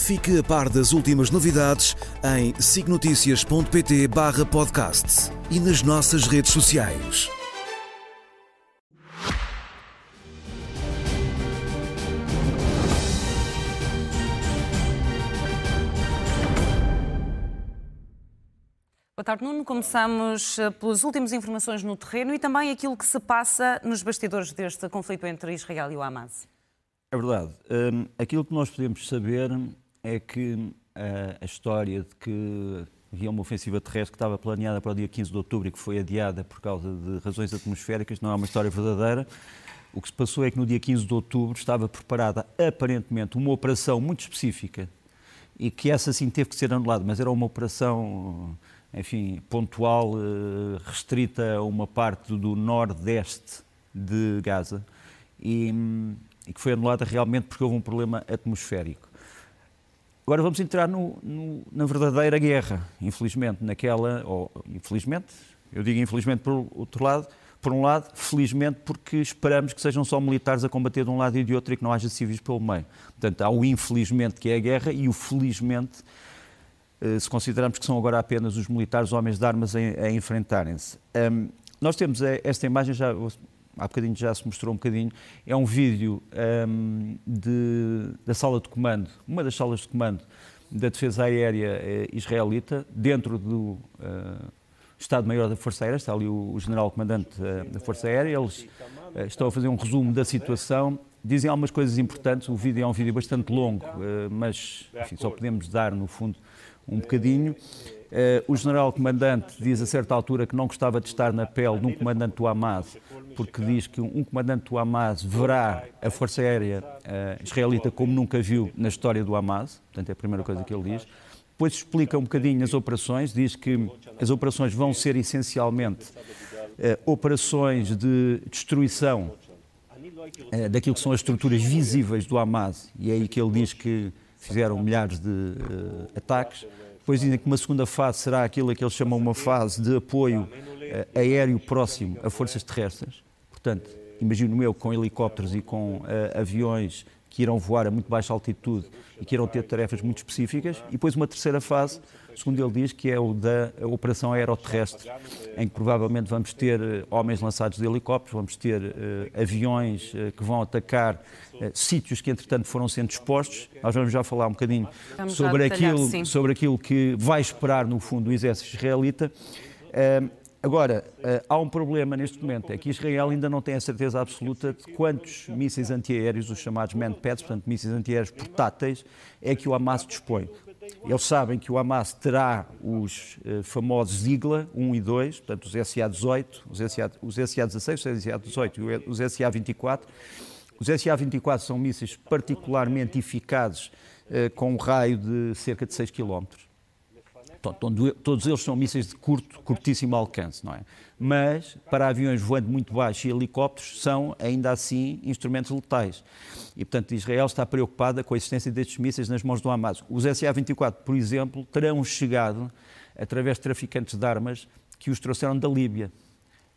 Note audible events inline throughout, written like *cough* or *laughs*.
Fique a par das últimas novidades em signoticias.pt barra podcast e nas nossas redes sociais. Boa tarde, Nuno. Começamos eh, pelas últimas informações no terreno e também aquilo que se passa nos bastidores deste conflito entre Israel e o Hamas. É verdade. Um, aquilo que nós podemos saber é que uh, a história de que havia uma ofensiva terrestre que estava planeada para o dia 15 de outubro e que foi adiada por causa de razões atmosféricas não é uma história verdadeira. O que se passou é que no dia 15 de outubro estava preparada aparentemente uma operação muito específica e que essa sim teve que ser anulada, mas era uma operação enfim, pontual, eh, restrita a uma parte do nordeste de Gaza e, e, que foi anulada realmente porque houve um problema atmosférico. Agora vamos entrar no, no, na verdadeira guerra, infelizmente, naquela, ou infelizmente, eu digo infelizmente por outro lado, por um lado, felizmente, porque esperamos que sejam só militares a combater de um lado e de outro e que não haja civis pelo meio. Portanto, há o infelizmente que é a guerra e o felizmente eh, se considerarmos que são agora apenas os militares, homens de armas, a, enfrentarem-se. Um, nós temos eh, esta imagem, já, há bocadinho já se mostrou um bocadinho, é um vídeo um, de, da sala de comando, uma das salas de comando da defesa aérea eh, israelita, dentro do uh, Estado-Maior da Força Aérea, está ali o, o general-comandante uh, da Força Aérea, eles uh, estão a fazer um resumo da situação, dizem algumas coisas importantes, o vídeo é um vídeo bastante longo, mas enfim, só podemos dar, no fundo, um bocadinho. Uh, o general-comandante diz a certa altura que não gostava de estar na pele de um comandante do Hamas, porque diz que um comandante do Hamas verá a Força Aérea uh, israelita como nunca viu na história do Hamas, portanto é a primeira coisa que ele diz. Depois explica um bocadinho as operações, diz que as operações vão ser essencialmente uh, operações de destruição daquilo que são as estruturas visíveis do Hamas, e é aí que ele diz que fizeram milhares de ataques depois dizem que uma segunda fase será aquilo que eles chamam uma fase de apoio uh, aéreo próximo a forças terrestres. Portanto, imagino eu com helicópteros e com uh, aviões que irão voar a muito baixa altitude e que irão ter tarefas muito específicas. E depois uma terceira fase, segundo ele diz, que é o da operação aeroterrestre, em que provavelmente vamos ter uh, homens lançados de helicópteros, vamos ter uh, aviões uh, que vão atacar sítios que entretanto foram sendo expostos. Nós vamos já falar um bocadinho sobre aquilo, sobre aquilo que vai esperar no fundo o exército israelita. Agora, eh, há um problema neste momento, é que Israel ainda não tem a certeza absoluta de quantos mísseis antiaéreos, os chamados manpads, portanto mísseis antiaéreos portáteis, é que o Hamas dispõe. Eles sabem que o Hamas terá os uh, famosos IGLA 1 e 2, portanto os SA-18, os SA-16, os SA-18 e os SA-24. Os SA-24 são mísseis particularmente eficazes, uh, com um raio de cerca de 6 km todos eles são mísseis de curto, curtíssimo alcance, não é? Mas para aviões voando muito baixo e helicópteros são ainda assim instrumentos letais. E portanto Israel está preocupada com a existência destes mísseis nas mãos do Hamas. Os SA-24, por exemplo, terão chegado através de traficantes de armas que os trouxeram da Líbia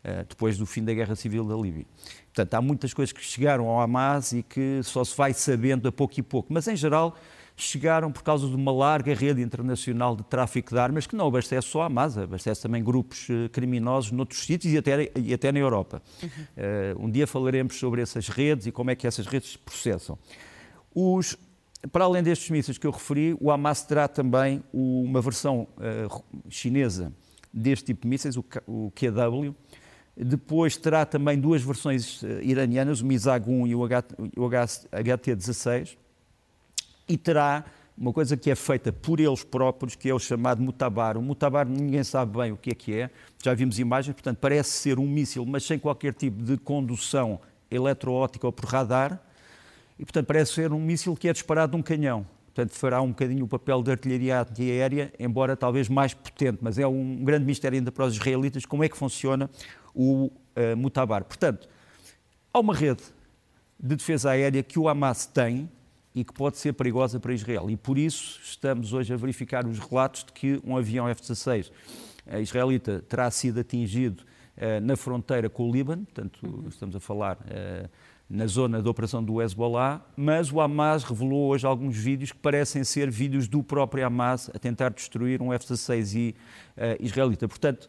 eh, depois do fim da guerra civil da Líbia. Portanto, há muitas coisas que chegaram ao Hamas e que só se vai sabendo a pouco e pouco, mas em geral chegaram por causa de uma larga rede internacional de tráfico de armas que não abastece só a Hamas, abastece também grupos eh, criminosos noutros sítios e até, e até na Europa. Uhum. Uh, um dia falaremos sobre essas redes e como é que essas redes se processam. Os, para além destes mísseis que eu referi, o Hamas terá também uma versão uh, chinesa deste tipo de mísseis, o, o QW, depois terá também duas versões iranianas, o MISAG-1 e o HT-16, e terá uma coisa que é feita por eles próprios, que é o chamado mutabar. O mutabar ninguém sabe bem o que é que é, já vimos imagens, portanto parece ser um míssil, mas sem qualquer tipo de condução eletroótica ou por radar, e portanto parece ser um míssil que é disparado de um canhão. Portanto, fará um bocadinho o papel de artilharia antiaérea, embora talvez mais potente, mas é um grande mistério ainda para os israelitas como é que funciona o uh, Mutabar. Portanto, há uma rede de defesa aérea que o Hamas tem e que pode ser perigosa para Israel. E por isso estamos hoje a verificar os relatos de que um avião F-16 uh, israelita terá sido atingido uh, na fronteira com o Líbano, portanto, uhum. estamos a falar na zona da operação do Hezbollah, mas o Hamas revelou hoje alguns vídeos que parecem ser vídeos do próprio Hamas a tentar destruir um F-16I uh, israelita. Portanto,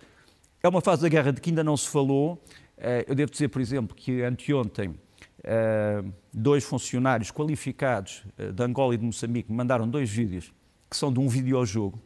é uma fase da guerra de que ainda não se falou. Eu devo dizer, por exemplo, que anteontem uh, dois funcionários qualificados de Angola e de Moçambique me mandaram dois vídeos que são de um videojogo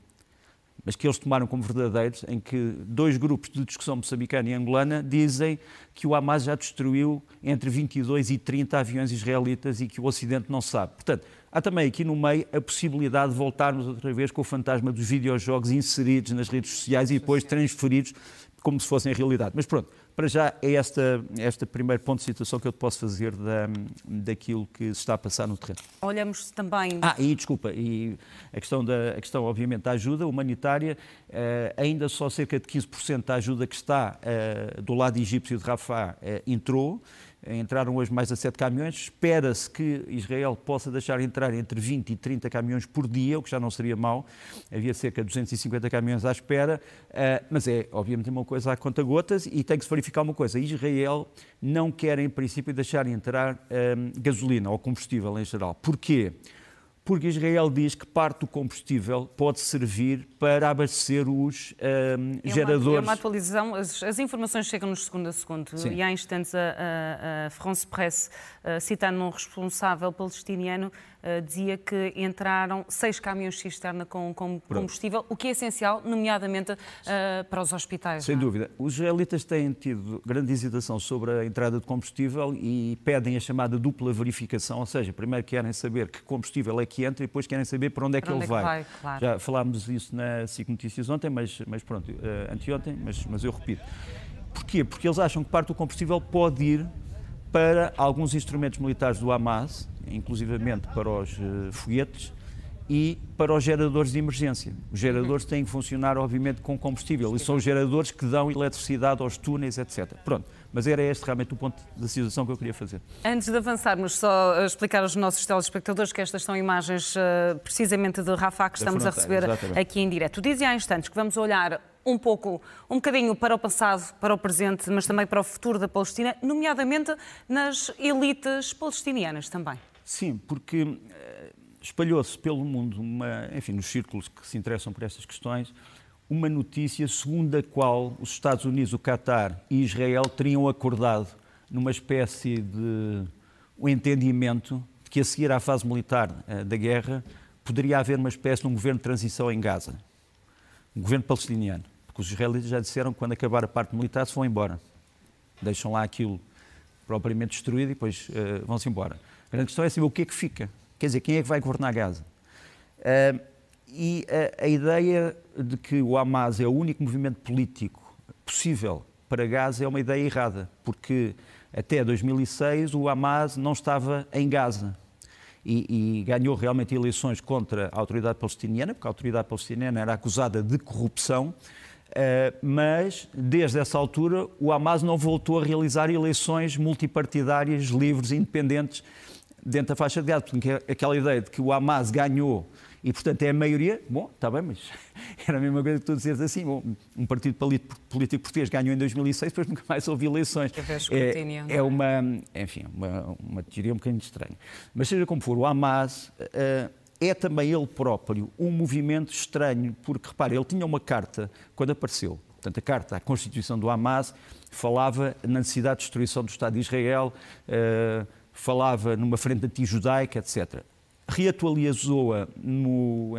mas que eles tomaram como verdadeiros, em que dois grupos de discussão moçambicana e angolana dizem que o Hamas já destruiu entre 22 e 30 aviões israelitas e que o Ocidente não sabe. Portanto, há também aqui no meio a possibilidade de voltarmos outra vez com o fantasma dos videojogos inseridos nas redes sociais e depois transferidos como se fossem realidade. Mas pronto, para já é esta, esta primeiro ponto de situação que eu te posso fazer da, daquilo que se está a passar no terreno. Olhamos também... Ah, e desculpa, e a questão, da, a questão obviamente da ajuda humanitária, eh, ainda só cerca de 15% da ajuda que está eh, do lado egípcio de Rafah eh, entrou, Entraram hoje mais a 7 caminhões. Espera-se que Israel possa deixar entrar entre 20 e 30 caminhões por dia, o que já não seria mau. Havia cerca de 250 caminhões à espera, eh, mas é, obviamente, uma coisa a conta-gotas e tem que se verificar uma coisa. Israel não quer, em princípio, deixar entrar eh, gasolina ou combustível em geral. Porquê? Porque Israel diz que parte do combustível pode servir para abastecer os um, é geradores. Uma, é uma atualização, as, as, informações chegam-nos segundo a segundo Sim. e há instantes a, a, a France Press, uh, citando um responsável palestiniano, uh, dizia que entraram seis caminhões cisterna com, com combustível, o que é essencial, nomeadamente uh, para os hospitais. Sem não? É? dúvida. Os israelitas têm tido grande hesitação sobre a entrada de combustível e pedem a chamada dupla verificação, ou seja, primeiro querem saber que combustível é que entra e depois querem saber para onde é que ele é vai. vai claro. Já falámos isso na SIC Notícias ontem, mas, mas pronto, uh, anteontem, mas, mas eu repito. Porquê? Porque eles acham que parte do combustível pode ir para alguns instrumentos militares do Hamas, inclusivamente para os uh, foguetes e para os geradores de emergência. Os geradores têm que funcionar, obviamente, com combustível e são os geradores que dão eletricidade aos túneis, etc. Pronto. Mas era este realmente o ponto da situação que eu queria fazer. Antes de avançarmos, só explicar aos nossos telespectadores que estas são imagens uh, precisamente de Rafah que estamos a receber exatamente. aqui em direto. Dizia há instantes que vamos olhar um pouco, um bocadinho para o passado, para o presente, mas também para o futuro da Palestina, nomeadamente nas elites palestinianas também. Sim, porque eh, espalhou-se pelo mundo, uma, enfim, nos círculos que se interessam por estas questões, uma notícia segundo a qual os Estados Unidos, o Qatar e Israel teriam acordado numa espécie de um entendimento de que a seguir à fase militar uh, da guerra poderia haver uma espécie de um governo de transição em Gaza, um governo palestiniano, porque os israelitas já disseram que quando acabar a parte militar se vão embora, deixam lá aquilo propriamente destruído e depois uh, vão-se embora. A grande questão é saber o que é que fica. Quer dizer, quem é que vai governar Gaza? Uh, e a, a, ideia de que o Hamas é o único movimento político possível para Gaza é uma ideia errada, porque até 2006 o Hamas não estava em Gaza. E, e, ganhou realmente eleições contra a autoridade palestiniana, porque a autoridade palestiniana era acusada de corrupção, uh, mas desde essa altura o Hamas não voltou a realizar eleições multipartidárias, livres independentes dentro da faixa de Gaza. Porque aquela ideia de que o Hamas ganhou e, portanto, é a maioria, bom, está bem, mas *laughs* era a mesma coisa que tu dizeres assim, bom, um partido político português ganhou em 2006, depois nunca mais houve eleições. É, é uma, enfim, uma, uma teoria um bocadinho estranha. Mas seja como for, o Hamas uh, é também ele próprio um movimento estranho, porque, repare, ele tinha uma carta quando apareceu, portanto, a carta, a Constituição do Hamas, falava na necessidade de destruição do Estado de Israel, uh, falava numa frente anti-judaica, etc. Reatualizou-a,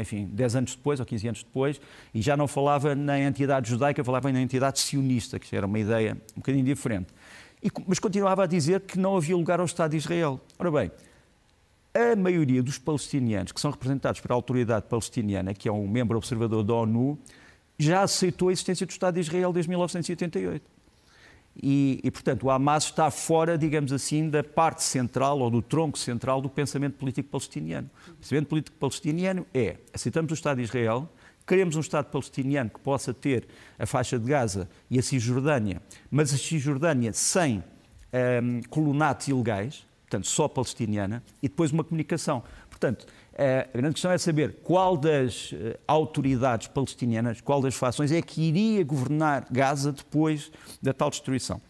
enfim, 10 anos depois ou 15 anos depois, e já não falava na entidade judaica, falava na entidade sionista, que era uma ideia um bocadinho diferente. E, mas continuava a dizer que não havia lugar ao Estado de Israel. Ora bem, a maioria dos palestinianos que são representados pela autoridade palestiniana, que é um membro observador da ONU, já aceitou a existência do Estado de Israel desde 1988. E, e, portanto, o Hamas está fora, digamos assim, da parte central ou do tronco central do pensamento político palestiniano. O pensamento político palestiniano é: aceitamos o Estado de Israel, queremos um Estado palestiniano que possa ter a faixa de Gaza e a Cisjordânia, mas a Cisjordânia sem um, ehm, colonatos ilegais, portanto, só palestiniana, e depois uma comunicação. Portanto, a grande questão é saber qual das eh, autoridades palestinianas, qual das fações é que iria governar Gaza depois da tal destruição.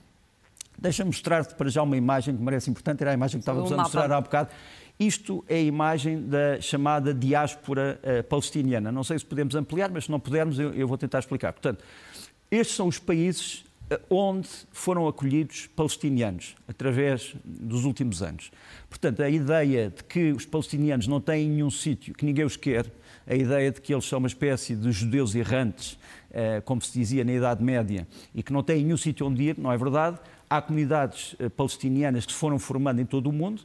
Deixa-me mostrar-te para já uma imagem que me parece importante, era a imagem que estávamos a mostrar há bocado. Isto é a imagem da chamada diáspora uh, palestiniana. Não sei se podemos ampliar, mas se não pudermos, eu, eu vou tentar explicar. Portanto, estes são os países onde foram acolhidos palestinianos através dos últimos anos. Portanto, a ideia de que os palestinianos não têm nenhum sítio, que ninguém os quer, a ideia de que eles são uma espécie de judeus errantes, eh, como se dizia na Idade Média, e que não têm nenhum sítio onde ir, não é verdade. Há comunidades eh, palestinianas que se foram formando em todo o mundo.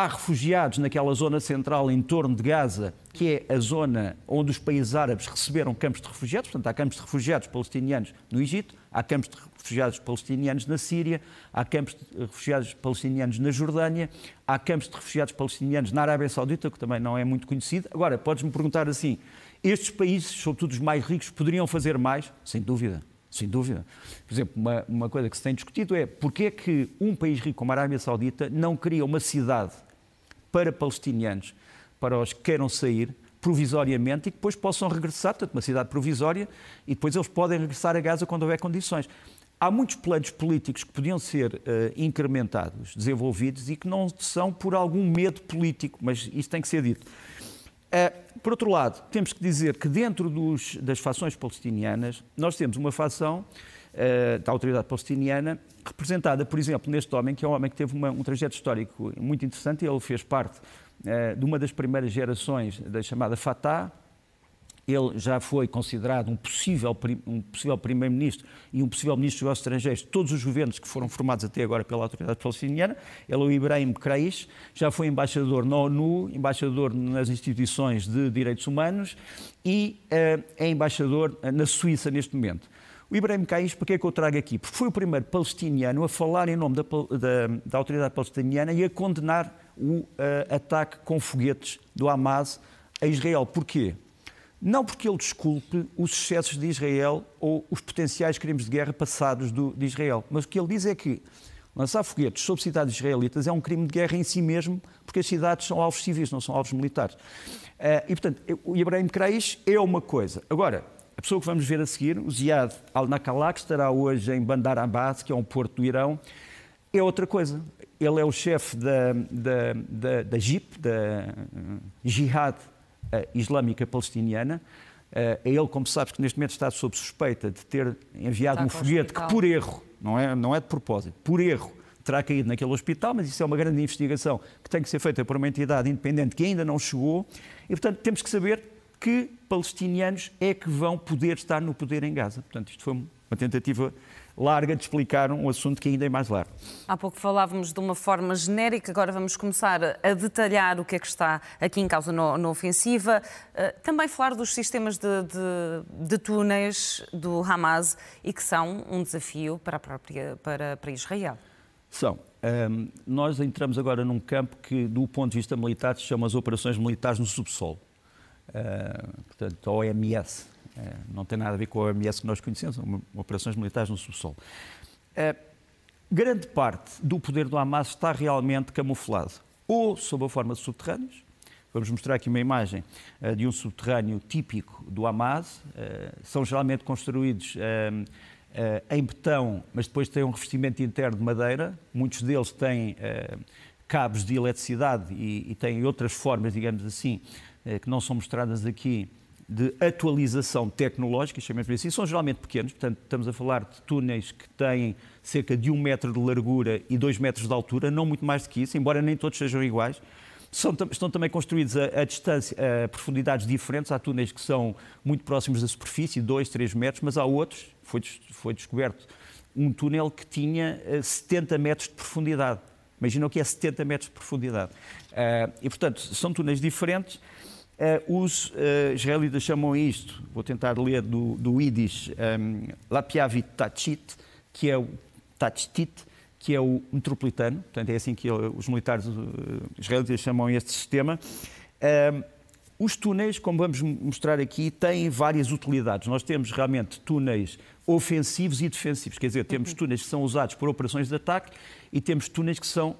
Há refugiados naquela zona central em torno de Gaza, que é a zona onde os países árabes receberam campos de refugiados. Portanto, há campos de refugiados palestinianos no Egito, há campos de refugiados palestinianos na Síria, há campos de refugiados palestinianos na Jordânia, há campos de refugiados palestinianos na Arábia Saudita, que também não é muito conhecido. Agora, podes-me perguntar assim: estes países, sobretudo os mais ricos, poderiam fazer mais? Sem dúvida. Sem dúvida. Por exemplo, uma, uma coisa que se tem discutido é porquê é que um país rico como a Arábia Saudita não cria uma cidade para palestinianos, para os que queiram sair, provisoriamente e que depois possam regressar, portanto, uma cidade provisória, e depois eles podem regressar a Gaza quando houver condições. Há muitos planos políticos que podiam ser uh, incrementados, desenvolvidos e que não são por algum medo político, mas isso tem que ser dito. Uh, por outro lado, temos que dizer que dentro dos, das fações palestinianas, nós temos uma fação uh, da autoridade palestiniana representada, por exemplo, neste homem, que é um homem que teve uma, um trajeto histórico muito interessante, ele fez parte de uma das primeiras gerações da chamada Fatah, ele já foi considerado um possível, um possível primeiro-ministro e um possível ministro dos estrangeiros de todos os governos que foram formados até agora pela autoridade palestiniana. Ele é o Ibrahim Krais, já foi embaixador na ONU, embaixador nas instituições de direitos humanos e uh, é embaixador eh, na Suíça neste momento. O Ibrahim Kais, porque é que eu trago aqui? Porque foi o primeiro palestiniano a falar em nome da, da, da autoridade palestiniana e a condenar o uh, ataque com foguetes do Hamas a Israel. Porquê? Não porque ele desculpe os excessos de Israel ou os potenciais crimes de guerra passados do, de Israel, mas o que ele diz é que lançar foguetes sobre cidades israelitas é um crime de guerra em si mesmo, porque as cidades são alvos civis, não são alvos militares. Uh, e, portanto, o Ibrahim Kreis é uma coisa. Agora, a pessoa que vamos ver a seguir, o Ziad al-Nakala, que estará hoje em Bandar Abbas, que é um porto do Irão, é outra coisa. Ele é o chefe da, da, da, da JIP, da Jihad islâmica palestiniana. É ele, como sabes, que neste momento está sob suspeita de ter enviado um foguete que, por erro, não é, não é de propósito, por erro, terá caído naquele hospital, mas isso é uma grande investigação que tem que ser feita por uma entidade independente que ainda não chegou. E, portanto, temos que saber que palestinianos é que vão poder estar no poder em Gaza. Portanto, isto foi uma tentativa larga de explicar um assunto que ainda é mais largo. Há pouco falávamos de uma forma genérica, agora vamos começar a detalhar o que é que está aqui em causa na ofensiva. Uh, também falar dos sistemas de, de, de, túneis do Hamas e que são um desafio para, a própria, para, para Israel. São. Um, nós entramos agora num campo que, do ponto de vista militar, se chama as operações militares no subsolo. Uh, portanto, OMS, é, não tem nada a ver com a OMS que nós conhecemos, são operações militares no subsolo. É, grande parte do poder do Hamas está realmente camuflado, ou sob a forma de subterrâneos. Vamos mostrar aqui uma imagem de um subterrâneo típico do Hamas. São geralmente construídos em betão, mas depois têm um revestimento interno de madeira. Muitos deles têm cabos de eletricidade e, têm outras formas, digamos assim, que não são mostradas aqui, de atualização tecnológica, chamemos assim, são geralmente pequenos, portanto, estamos a falar de túneis que têm cerca de um metro de largura e dois metros de altura, não muito mais do que isso, embora nem todos sejam iguais. São, estão também construídos a, a, distância, a profundidades diferentes. Há túneis que são muito próximos da superfície, 2, 3 metros, mas há outros, foi, foi descoberto um túnel que tinha 70 eh, metros de profundidade. Imaginam que é 70 metros de profundidade. Uh, e, portanto, são túneis diferentes. Uh, os uh, israelitas chamam isto, vou tentar ler do, do Yiddish, um, Lapiavit Tachit, que é Tatstit, que é o metropolitano, portanto é assim que os militares israelitas chamam este sistema. Os túneis, como vamos mostrar aqui, têm várias utilidades. Nós temos realmente túneis ofensivos e defensivos, quer dizer, temos uhum. túneis que são usados para operações de ataque e temos túneis que são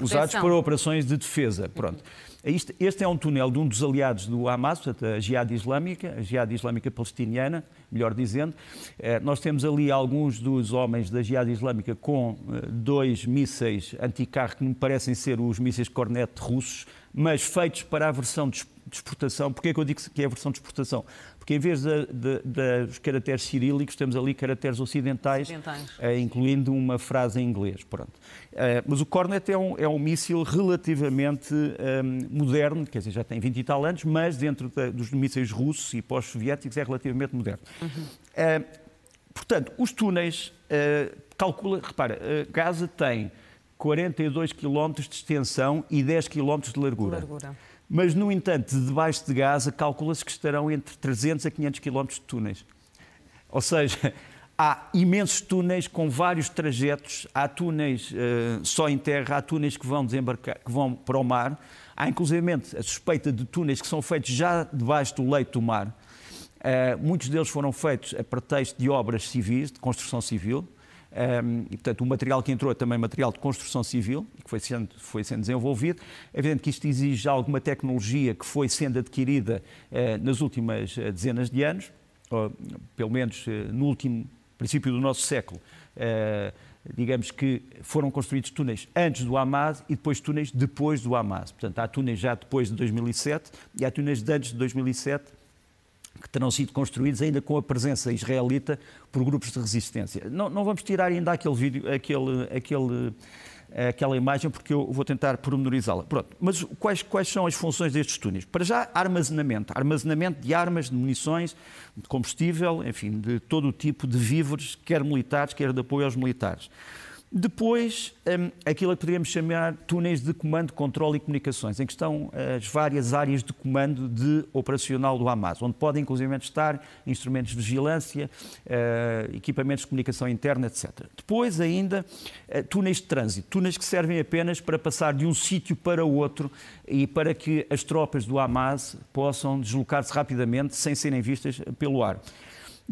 usados para operações de defesa. Pronto. Este, este, é um túnel de um dos aliados do Hamas, a Jihad Islâmica, a Jihad Islâmica Palestiniana, melhor dizendo. Eh, nós temos ali alguns dos homens da Jihad Islâmica com eh, dois mísseis anticarro que me parecem ser os mísseis Cornet russos, mas feitos para a versão de exportação. Porquê é que eu digo que é a versão de exportação? Porque em vez de, de, de, dos caracteres cirílicos, temos ali caracteres ocidentais, ocidentais. Uh, incluindo uma frase em inglês. Pronto. Uh, mas o Cornet é um, é um míssil relativamente um, ehm, moderno, quer dizer, já tem 20 e tal anos, mas dentro dos mísseis russos e pós-soviéticos é relativamente moderno. Uhum. Uh, portanto, os túneis, calcula, repara, Gaza tem 42 km de extensão e 10 km de largura. De largura. Mas, no entanto, debaixo de Gaza, calcula-se que estarão entre 300 a 500 km de túneis. Ou seja, há imensos túneis com vários trajetos. Há túneis uh, só em terra, há túneis que vão desembarcar, que vão para o mar. Há, inclusive, a suspeita de túneis que são feitos já debaixo do leito do mar. Uh, muitos deles foram feitos a pretexto de obras civis, de construção civil. E, portanto, o material que entrou é também material de construção civil, que foi sendo, foi sendo desenvolvido. É evidente que isto exige alguma tecnologia que foi sendo adquirida uh, nas últimas uh, dezenas de anos, ou, pelo menos uh, no último princípio do nosso século. digamos que foram construídos túneis antes do Hamas e depois túneis depois do Hamas. Portanto, há túneis já depois de 2007 e há túneis de antes de 2007 que terão sido construídos ainda com a presença israelita por grupos de resistência. Não, não vamos tirar ainda aquele vídeo, aquele, aquele, aquela imagem, porque eu vou tentar pormenorizá-la. Pronto, mas quais, quais são as funções destes túneis? Para já, armazenamento. Armazenamento de armas, de munições, de combustível, enfim, de todo o tipo de víveres, quer militares, quer de apoio aos militares. Depois, um, aquilo que poderíamos chamar túneis de comando, controle e comunicações, em que estão as várias áreas de comando de operacional do Hamas, onde podem inclusive estar instrumentos de vigilância, uh, equipamentos de comunicação interna, etc. Depois, ainda, uh, túneis de trânsito, túneis que servem apenas para passar de um sítio para outro e para que as tropas do Hamas possam deslocar-se rapidamente sem serem vistas pelo ar.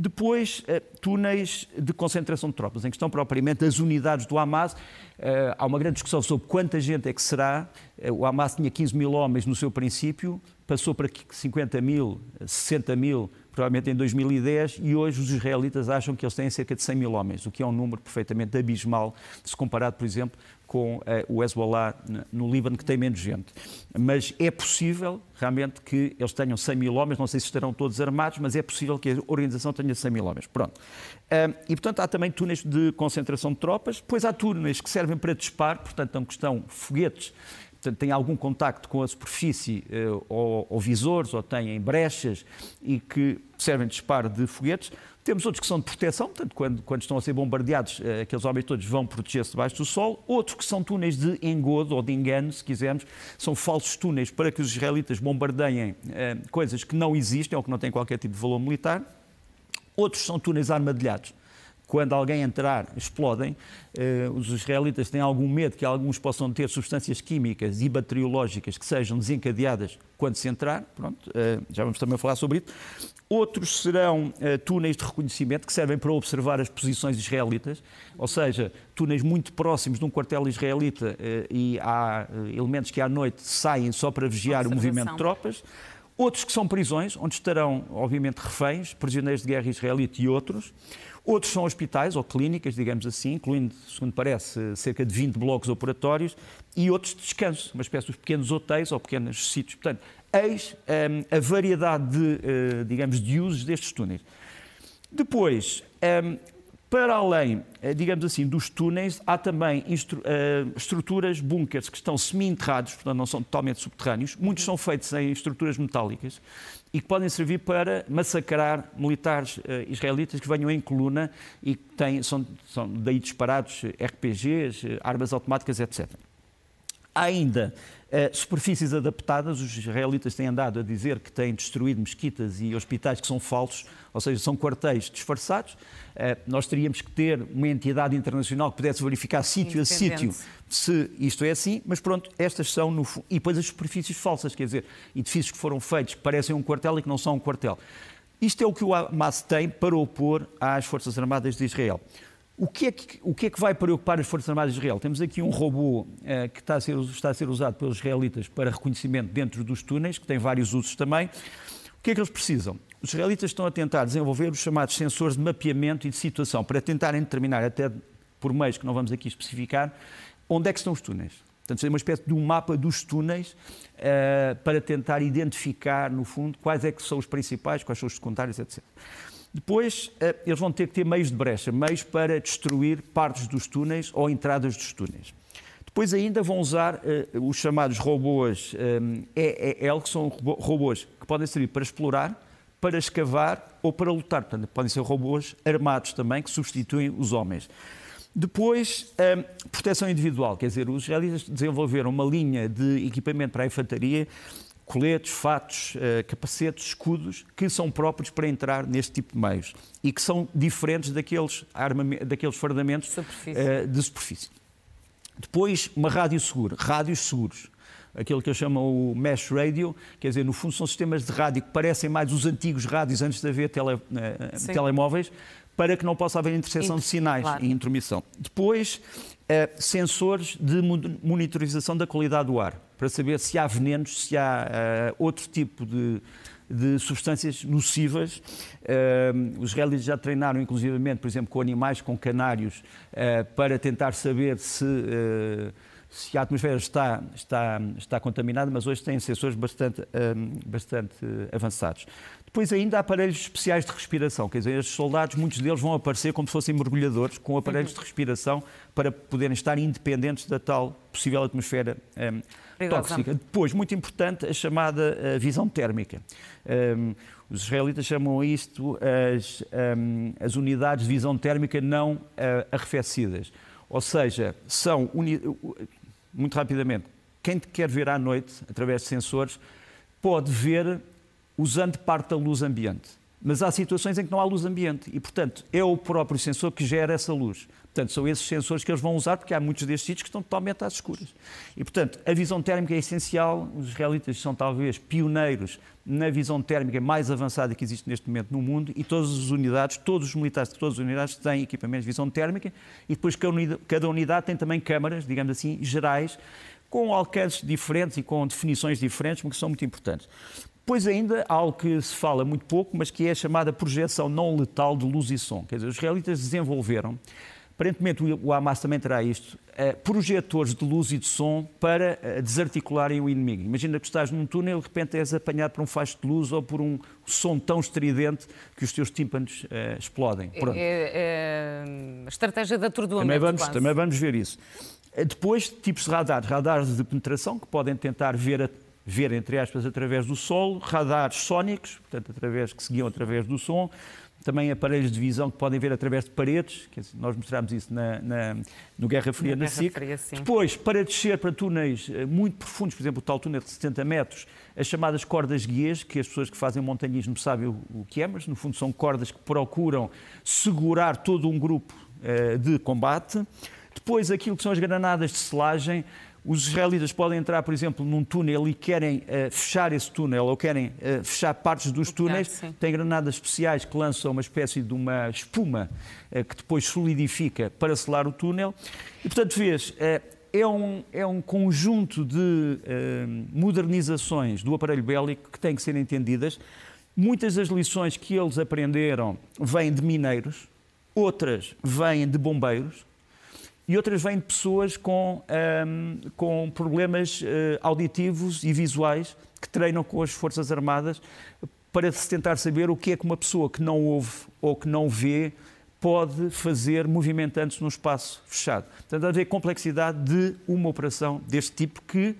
Depois, eh, túneis de concentração de tropas, em que estão propriamente as unidades do Hamas. Eh, há uma grande discussão sobre quanta gente é que será. Eh, o Hamas tinha 15 mil homens no seu princípio, passou para 50 mil, 60 mil, provavelmente em 2010, e hoje os israelitas acham que eles têm cerca de 100 mil homens, o que é um número perfeitamente abismal se comparado, por exemplo, com uh, o Hezbollah no Líbano, que tem menos gente. Mas é possível, realmente, que eles tenham 100 mil homens, não sei se estarão todos armados, mas é possível que a organização tenha 100 mil homens. Pronto. E, portanto, há também túneis de concentração de tropas, depois há túneis que servem para disparo, portanto, não questão foguetes têm algum contacto com a superfície uh, ou, ou, visores, ou têm brechas e que servem de disparo de foguetes. Temos outros que são de proteção, portanto, quando, quando estão a ser bombardeados, uh, aqueles homens todos vão proteger-se debaixo do sol. Outros que são túneis de engodo ou de engano, se quisermos, são falsos túneis para que os israelitas bombardeiem uh, coisas que não existem ou que não têm qualquer tipo de valor militar. Outros são túneis armadilhados quando alguém entrar, explodem. Uh, os israelitas têm algum medo que alguns possam ter substâncias químicas e bacteriológicas que sejam desencadeadas quando se entrar. Pronto, uh, já vamos também falar sobre isso. Outros serão uh, túneis de reconhecimento que servem para observar as posições israelitas, ou seja, túneis muito próximos de um quartel israelita e há elementos que à noite saem só para vigiar o movimento de tropas. Outros que são prisões, onde estarão, obviamente, reféns, prisioneiros de guerra israelita e outros. Outros são hospitais ou clínicas, digamos assim, incluindo, segundo parece, cerca de 20 blocos operatórios, e outros de descanso, uma espécie de pequenos hotéis ou pequenos sítios. Portanto, eis um, a variedade de, uh, digamos, de usos destes túneis. Depois, um, para além, eh, digamos assim, dos túneis, há também uh, estruturas, bunkers, que estão semi-enterrados, portanto não são totalmente subterrâneos. Muitos são feitos em estruturas metálicas e que podem servir para massacrar militares uh, israelitas que venham em coluna e que têm, são, são daí disparados RPGs, armas automáticas, etc. Há ainda uh, superfícies adaptadas. Os israelitas têm andado a dizer que têm destruído mesquitas e hospitais que são falsos, ou seja, são quartéis disfarçados. Uh, nós teríamos que ter uma entidade internacional que pudesse verificar sítio a sítio se isto é assim, mas pronto, estas são no E depois as superfícies falsas, quer dizer, edifícios que foram feitos que parecem um quartel e que não são um quartel. Isto é o que o Hamas tem para opor às Forças Armadas de Israel. O que, é que, o que é que vai preocupar as Forças Armadas de Israel? Temos aqui um robô eh, que está a, ser, está a ser usado pelos israelitas para reconhecimento dentro dos túneis, que tem vários usos também. O que é que eles precisam? Os israelitas estão a tentar desenvolver os chamados sensores de mapeamento e de situação, para tentarem determinar, até por meios que não vamos aqui especificar, onde é que estão os túneis. Portanto, é uma espécie de um mapa dos túneis uh, para tentar identificar, no fundo, quais é que são os principais, quais são os secundários, etc. Depois, eh, eles vão ter que ter meios de brecha, meios para destruir partes dos túneis ou entradas dos túneis. Depois ainda vão usar uh, os chamados robôs um, eh, EEL, que são robôs que podem servir para explorar, para escavar ou para lutar. Portanto, podem ser robôs armados também, que substituem os homens. Depois, proteção individual, quer dizer, os israelitas desenvolveram uma linha de equipamento para a infantaria coletes, fatos, uh, capacetes, escudos, que são próprios para entrar neste tipo de meios e que são diferentes daqueles, daqueles fardamentos superfície. Uh, de superfície. Depois, uma rádio segura, rádios seguros. Aquilo que eu chamo o mesh radio, quer dizer, no fundo são sistemas de rádio que parecem mais os antigos rádios antes de haver tele, uh, telemóveis, para que não possa haver interseção Inter de sinais claro. e intromissão. Depois, sensores de monitorização da qualidade do ar para saber se há venenos, se há uh, outro tipo de, de substâncias nocivas. Uh, os israelitas já treinaram, inclusivamente, por exemplo, com animais, com canários, uh, para tentar saber se, se a atmosfera está, está, está contaminada, mas hoje têm sensores bastante, bastante avançados. Depois ainda há aparelhos especiais de respiração, quer dizer, estes soldados, muitos deles vão aparecer como se fossem mergulhadores, com aparelhos de respiração para poderem estar independentes da tal possível atmosfera um, tóxica. Depois, muito importante, a chamada uh, visão térmica. Um, os israelitas chamam isto as, um, as unidades de visão térmica não uh, arrefecidas. Ou seja, são, muito rapidamente, quem quer ver à noite, através de sensores, pode ver usando parte da luz ambiente. Mas há situações em que não há luz ambiente e, portanto, é o próprio sensor que gera essa luz. Portanto, são esses sensores que eles vão usar, porque há muitos destes sítios que estão totalmente às escuras. E, portanto, a visão térmica é essencial. Os israelitas são, talvez, pioneiros na visão térmica mais avançada que existe neste momento no mundo e todas as unidades, todos os militares de todas as unidades têm equipamentos de visão térmica e depois cada unidade tem também câmaras, digamos assim, gerais, com alcances diferentes e com definições diferentes, mas que são muito importantes. Depois ainda há algo que se fala muito pouco, mas que é a chamada projeção não letal de luz e som. Quer dizer, os israelitas desenvolveram, aparentemente o Hamas também terá isto, eh, projetores de luz e de som para eh, desarticularem o inimigo. Imagina que estás num túnel e de repente és apanhado por um facho de luz ou por um som tão estridente que os teus tímpanos uh, explodem. É, é, é, estratégia de atordoamento. Também vamos, também vamos ver isso. Depois, tipos de radares, radares de penetração que podem tentar ver a ver, entre aspas, através do solo, radares sónicos, portanto, através, que seguiam através do som, também aparelhos de visão que podem ver através de paredes, que nós mostramos isso na, na no Guerra Fria na, na SIC. Fria, Depois, para descer para túneis eh, muito profundos, por exemplo, o tal túnel de 70 metros, as chamadas cordas guias, que as pessoas que fazem montanhismo sabem o, o que é, mas no fundo são cordas que procuram segurar todo um grupo uh, de combate. Depois, aquilo que são as granadas de selagem, os israelitas podem entrar, por exemplo, num túnel e querem uh, fechar esse túnel ou querem uh, fechar partes dos túneis. Tem granadas especiais que lançam uma espécie de uma espuma uh, que depois solidifica para selar o túnel. E, portanto, vês, é um, é um conjunto de modernizações do aparelho bélico que têm que ser entendidas. Muitas das lições que eles aprenderam vêm de mineiros, outras vêm de bombeiros e outras vêm de pessoas com, um, com problemas uh, auditivos e visuais que treinam com as Forças Armadas para se tentar saber o que é que uma pessoa que não ouve ou que não vê pode fazer movimentando-se num espaço fechado. Portanto, há a complexidade de uma operação deste tipo que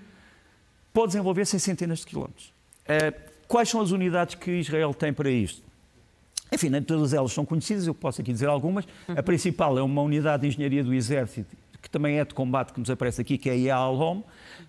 pode desenvolver-se em centenas de quilómetros. Uh, quais são as unidades que Israel tem para isto? Enfim, nem todas elas são conhecidas, eu posso aqui dizer algumas. Uhum. A principal é uma unidade de engenharia do Exército que também é de combate, que nos aparece aqui, que é a IAL Home,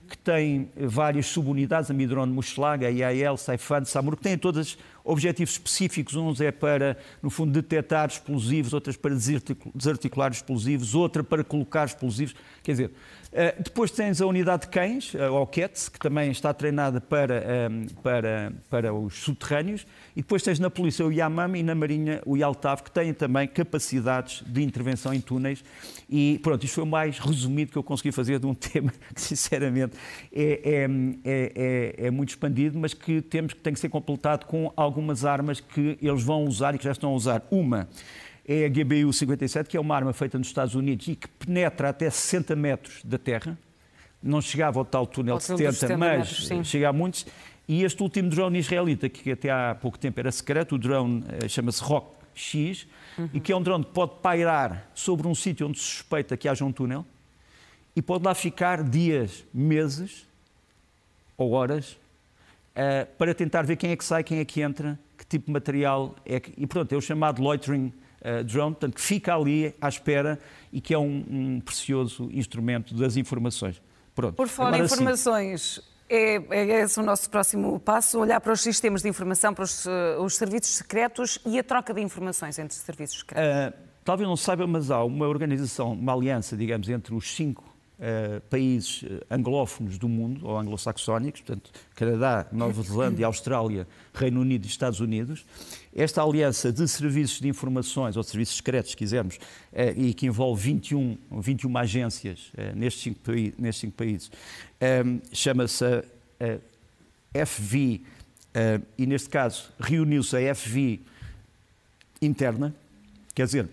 que tem várias subunidades, a Midron Mushlag, a IAL, Saifan, Samur, que têm todas objetivos específicos. Uns é para, no fundo, detectar explosivos, outras para desarticular explosivos, outra para colocar explosivos. Quer dizer, eh, depois tens a unidade de cães, a OCATS, que também está treinada para, ehm, para, para os subterrâneos, e depois tens na polícia o Yamam e na marinha o Yaltav, que têm também capacidades de intervenção em túneis. E pronto, isto foi o mais resumido que eu consegui fazer de um *laughs* tema que, sinceramente, é, é, é, é muito expandido, mas que temos que tem que ser completado com algumas armas que eles vão usar e que já estão a usar. Uma é a GBU 57, que é uma arma feita nos Estados Unidos e que penetra até 60 metros da Terra. Não chegava ao tal túnel de 70, 70 mas metros, chega a muitos. E este último drone israelita, que até há pouco tempo era secreto, o drone eh, chama-se Rock X, uhum. e que é um drone que pode pairar sobre um sítio onde se suspeita que haja um túnel e pode lá ficar dias, meses ou horas uh, para tentar ver quem é que sai, quem é que entra, que tipo de material é que... E pronto, é o chamado loitering uh, drone, portanto, que fica ali à espera e que é um, um precioso instrumento das informações. Pronto. Por em informações, é, é, esse o nosso próximo passo, olhar para os sistemas de informação, para os, uh, os serviços secretos e a troca de informações entre serviços secretos. Uh, talvez não saiba, mas há uma organização, uma aliança, digamos, entre os cinco uh, países anglófonos do mundo, ou anglo-saxónicos, portanto, Canadá, Nova Zelândia, Austrália, Reino Unido e Estados Unidos. Esta aliança de serviços de informações, ou de serviços secretos, se quisermos, uh, e que envolve 21, 21 agências uh, nestes, cinco nestes cinco países, um, chama-se FV, e neste caso reuniu-se a FV interna, quer dizer,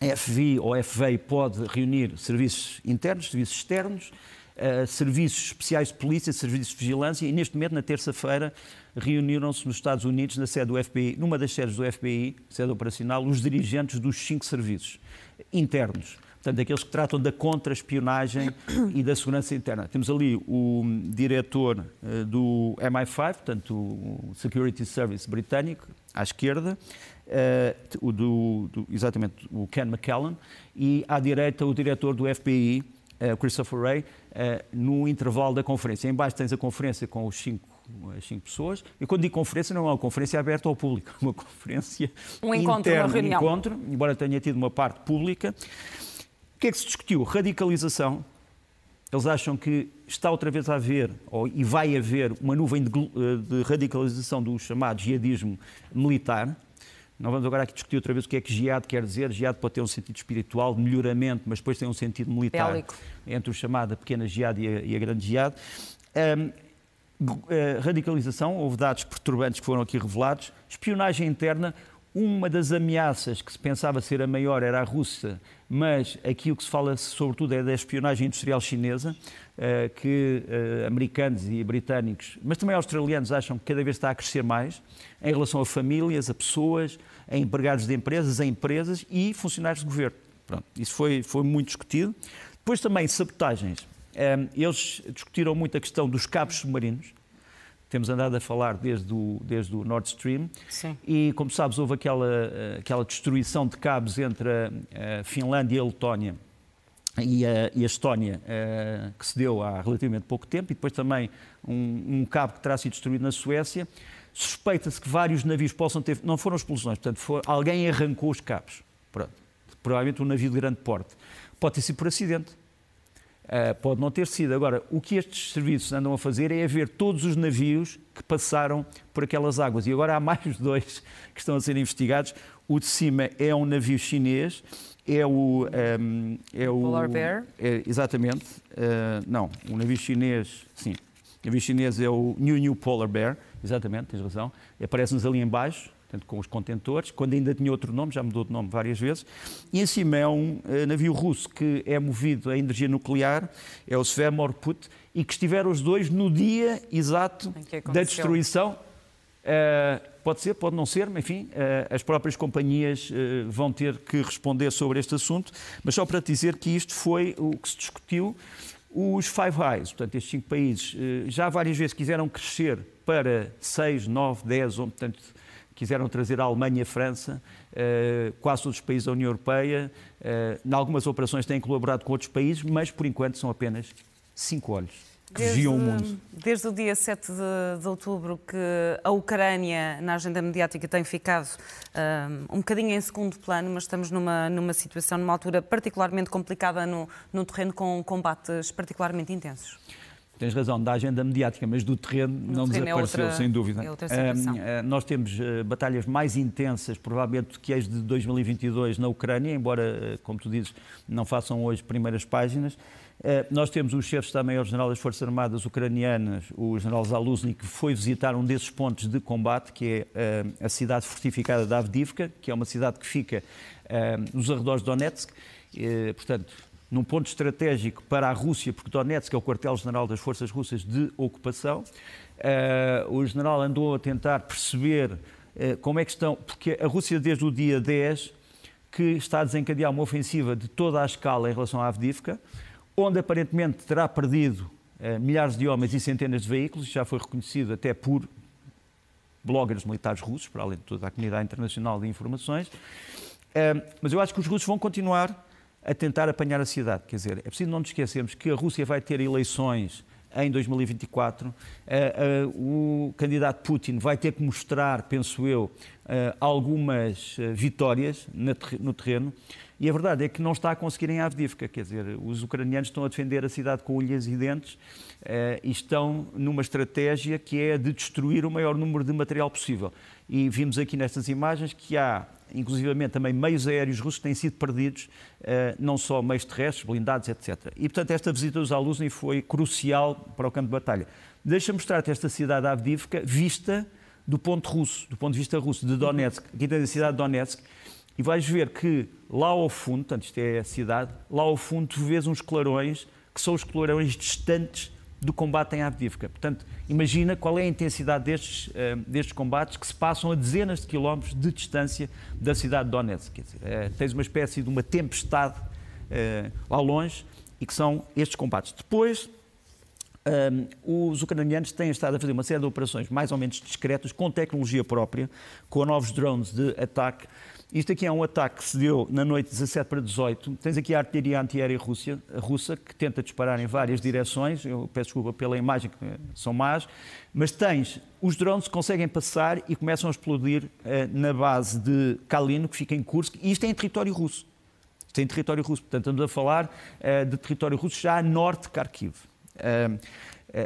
a FV ou FV pode reunir serviços internos, serviços externos, uh, serviços especiais de polícia, serviços de vigilância e neste momento, na terça-feira, reuniram-se nos Estados Unidos, na sede do FBI, numa das sedes do FBI, sede operacional, os dirigentes dos cinco serviços internos. Portanto, aqueles que tratam da contra-espionagem e da segurança interna. Temos ali o diretor uh, do MI5, portanto, o Security Service britânico, à esquerda, uh, o do, do, exatamente o Ken McKellen, e à direita o diretor do FBI, uh, eh, Christopher Wray, uh, no intervalo da conferência. Embaixo tens a conferência com os cinco as cinco pessoas. E quando digo conferência, não é uma conferência aberta ao público, *laughs* é uma conferência um encontro, interna, uma reunião. um encontro, embora tenha tido uma parte pública. O que é que se discutiu? Radicalização. Eles acham que está outra vez a haver, ou, e vai haver, uma nuvem de, de radicalização do chamado jihadismo militar. Não vamos agora aqui discutir outra vez o que é que jihad quer dizer. Jihad pode ter um sentido espiritual, de melhoramento, mas depois tem um sentido militar. Bélico. Entre o chamado pequena jihad e a, e a grande jihad. Um, radicalização, houve dados perturbantes que foram aqui revelados. Espionagem interna, uma das ameaças que se pensava ser a maior era a Rússia, mas aqui o que se fala sobretudo é da espionagem industrial chinesa, eh, que eh, americanos e britânicos, mas também australianos, acham que cada vez está a crescer mais em relação a famílias, a pessoas, a empregados de empresas, a empresas e funcionários de governo. Pronto, isso foi, foi muito discutido. Depois também sabotagens. Eh, eles discutiram muito a questão dos cabos submarinos temos andado a falar desde o, desde o Nord Stream. Sim. E, como sabes, houve aquela, aquela destruição de cabos entre a, a Finlândia e a Letónia e a, e a Estónia, que se deu há relativamente pouco tempo, e depois também um, um cabo que terá sido destruído na Suécia. Suspeita-se que vários navios possam ter. Não foram explosões, portanto, foi, alguém arrancou os cabos. Pronto. Provavelmente um navio de grande porte. Pode ter sido por acidente. Uh, pode não ter sido. Agora, o que estes serviços andam a fazer é a ver todos os navios que passaram por aquelas águas. E agora há mais *laughs* dois que estão a ser investigados. O de cima é um navio chinês, é o. Um, ehm, é o Polar Bear? É, exatamente. Uh, não, o navio chinês, sim. O navio chinês é o New New Polar Bear, exatamente, tens razão. Aparece-nos ali embaixo portanto, com os contentores, quando ainda tinha outro nome, já mudou de nome várias vezes. E em cima é um uh, navio russo que é movido a energia nuclear, é o Svemorput, e que estiveram os dois no dia exato da destruição. Uh, pode ser, pode não ser, mas enfim, uh, as próprias companhias vão ter que responder sobre este assunto. Mas só para dizer que isto foi o que se discutiu. Os Five Eyes, portanto, estes cinco países, já várias vezes quiseram crescer para 6, 9, 10, portanto, quiseram trazer a Alemanha e a França, uh, quase todos os países da União Europeia. Uh, em algumas operações têm colaborado com outros países, mas por enquanto são apenas cinco olhos que desde, vigiam o mundo. Desde o dia 7 de, de, outubro que a Ucrânia na agenda mediática tem ficado um, um bocadinho em segundo plano, mas estamos numa, numa situação, numa altura particularmente complicada no, no terreno com combates particularmente intensos. Tens razão, da agenda mediática, mas do terreno no não terreno é desapareceu, é outra, sem dúvida. É situação. Uh, nós temos uh, batalhas mais intensas, provavelmente, que as de 2022 na Ucrânia, embora, uh, como tu dizes, não façam hoje primeiras páginas. Nós temos o chefe de Estado-Maior-General das Forças Armadas ucranianas, o general Zaluzny, que foi visitar um desses pontos de combate, que é a cidade fortificada de Avdivka, que é uma cidade que fica nos arredores de Donetsk. Portanto, num ponto estratégico para a Rússia, porque Donetsk é o quartel-general das forças russas de ocupação. Uh, o general andou a tentar perceber uh, como é que estão, porque a Rússia, desde o dia 10, que está a desencadear uma ofensiva de toda a escala em relação à Avdivka, onde aparentemente terá perdido uh, milhares de homens e centenas de veículos, já foi reconhecido até por bloggers militares russos, para além de toda a comunidade internacional de informações. mas eu acho que os russos vão continuar a tentar apanhar a cidade. Quer dizer, é preciso não nos esquecermos que a Rússia vai ter eleições em 2024. Uh, uh, o candidato Putin vai ter que mostrar, penso eu, uh, algumas vitórias no terreno. E a verdade é que não está a conseguir em Avdivka, quer dizer, os ucranianos estão a defender a cidade com unhas e dentes e estão numa estratégia que é de destruir o maior número de material possível. E vimos aqui nestas imagens que há inclusivamente também meios aéreos russos têm sido perdidos, eh, não só meios terrestres, blindados, etc. E, portanto, esta visita dos Aluzny foi crucial para o campo de batalha. Deixa mostrar-te esta cidade Avdivka vista do ponto russo, do ponto de vista russo, de Donetsk. Aqui tem a cidade de Donetsk. E vais ver que lá ao fundo, portanto, isto é a cidade, lá ao fundo tu vês uns clarões que são os clarões distantes do combate em Avdivka. Portanto, imagina qual é a intensidade destes, uh, destes combates que se passam a dezenas de quilómetros de distância da cidade de Donetsk. Quer dizer, uh, tens uma espécie de uma tempestade lá longe e que são estes combates. Depois, os ucranianos têm estado a fazer uma série de operações mais ou menos discretas, com tecnologia própria, com novos drones de ataque, isto aqui é um ataque que se deu na noite de 17 para 18. Tens aqui a artilharia antiaérea russa, russa, que tenta disparar em várias direções. Eu peço desculpa pela imagem, que são más. Mas tens os drones que conseguem passar e começam a explodir eh, na base de Kalino, que fica em Kursk. E isto é em território russo. Isto é em território russo. Portanto, estamos a falar eh, de território russo já a norte de Kharkiv. Uh, eh,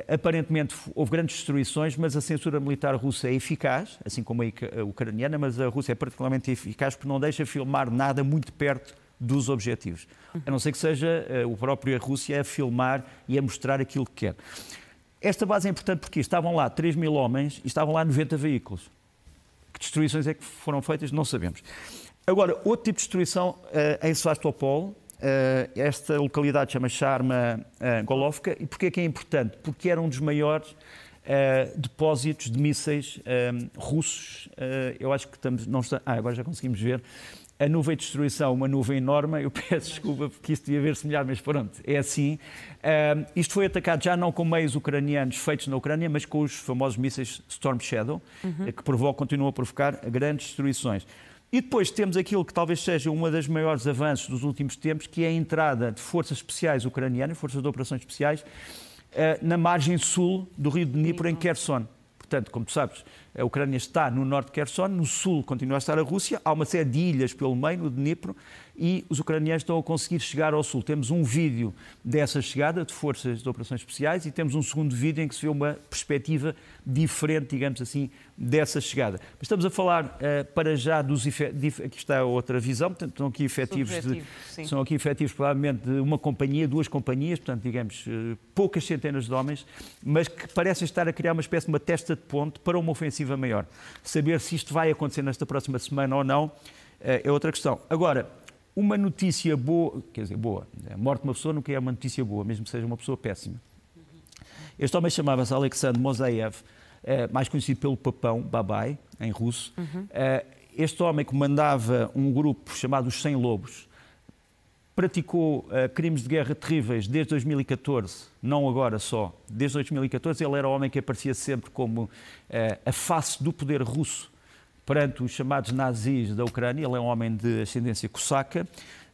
aparentemente houve grandes destruições, mas a censura militar russa é eficaz, assim como a ucraniana, mas a Rússia é particularmente eficaz porque não deixa filmar nada muito perto dos objetivos. A não ser que seja uh, o próprio a Rússia a filmar e a mostrar aquilo que quer. Esta base é importante porque estavam lá 3 mil homens e estavam lá 90 veículos. Que destruições é que foram feitas? Não sabemos. Agora, outro tipo de destruição uh, em Sevastopol, esta localidade chama Charma uh, Golovka. E porquê que é importante? Porque era um dos maiores uh, depósitos de mísseis russos. eu acho que estamos. Não está, ah, agora já conseguimos ver. A nuvem de destruição, uma nuvem enorme. Eu *laughs* peço desculpa porque isso devia ver-se melhor, mas pronto, é assim. isto foi atacado já não com meios ucranianos feitos na Ucrânia, mas com os famosos mísseis Storm Shadow, uhum. que provocam, continuam a provocar grandes destruições. E depois temos aquilo que talvez seja uma das maiores avanços dos últimos tempos, que é a entrada de forças especiais ucranianas, forças de operações especiais, eh, na margem sul do rio de Dnipro, em Kherson. Portanto, como tu sabes, a Ucrânia está no norte de Kherson, no sul continua a estar a Rússia, há uma série de ilhas pelo meio, no Dnipro, e os ucranianos estão a conseguir chegar ao sul. Temos um vídeo dessa chegada de forças de operações especiais e temos um segundo vídeo em que se vê uma perspectiva diferente, digamos assim, dessa chegada. Mas estamos a falar uh, para já dos efetivos, aqui está a outra visão, portanto, estão aqui efetivos, de, são aqui efetivos provavelmente de uma companhia, duas companhias, portanto, digamos, uh, poucas centenas de homens, mas que parecem estar a criar uma espécie de uma testa de ponte para uma ofensiva maior. Saber se isto vai acontecer nesta próxima semana ou não uh, é outra questão. Agora, uma notícia boa, quer dizer, boa, a morte de uma pessoa nunca é uma notícia boa, mesmo que seja uma pessoa péssima. Este homem chamava-se Alexandre Mosaev, eh, mais conhecido pelo Papão, Babai, em russo. Uhum. Este homem comandava um grupo chamado os 100 Lobos, praticou uh, crimes de guerra terríveis desde 2014, não agora só, desde 2014. Ele era o homem que aparecia sempre como uh, a face do poder russo perante os chamados nazis da Ucrânia. Ele é um homem de ascendência cosaca.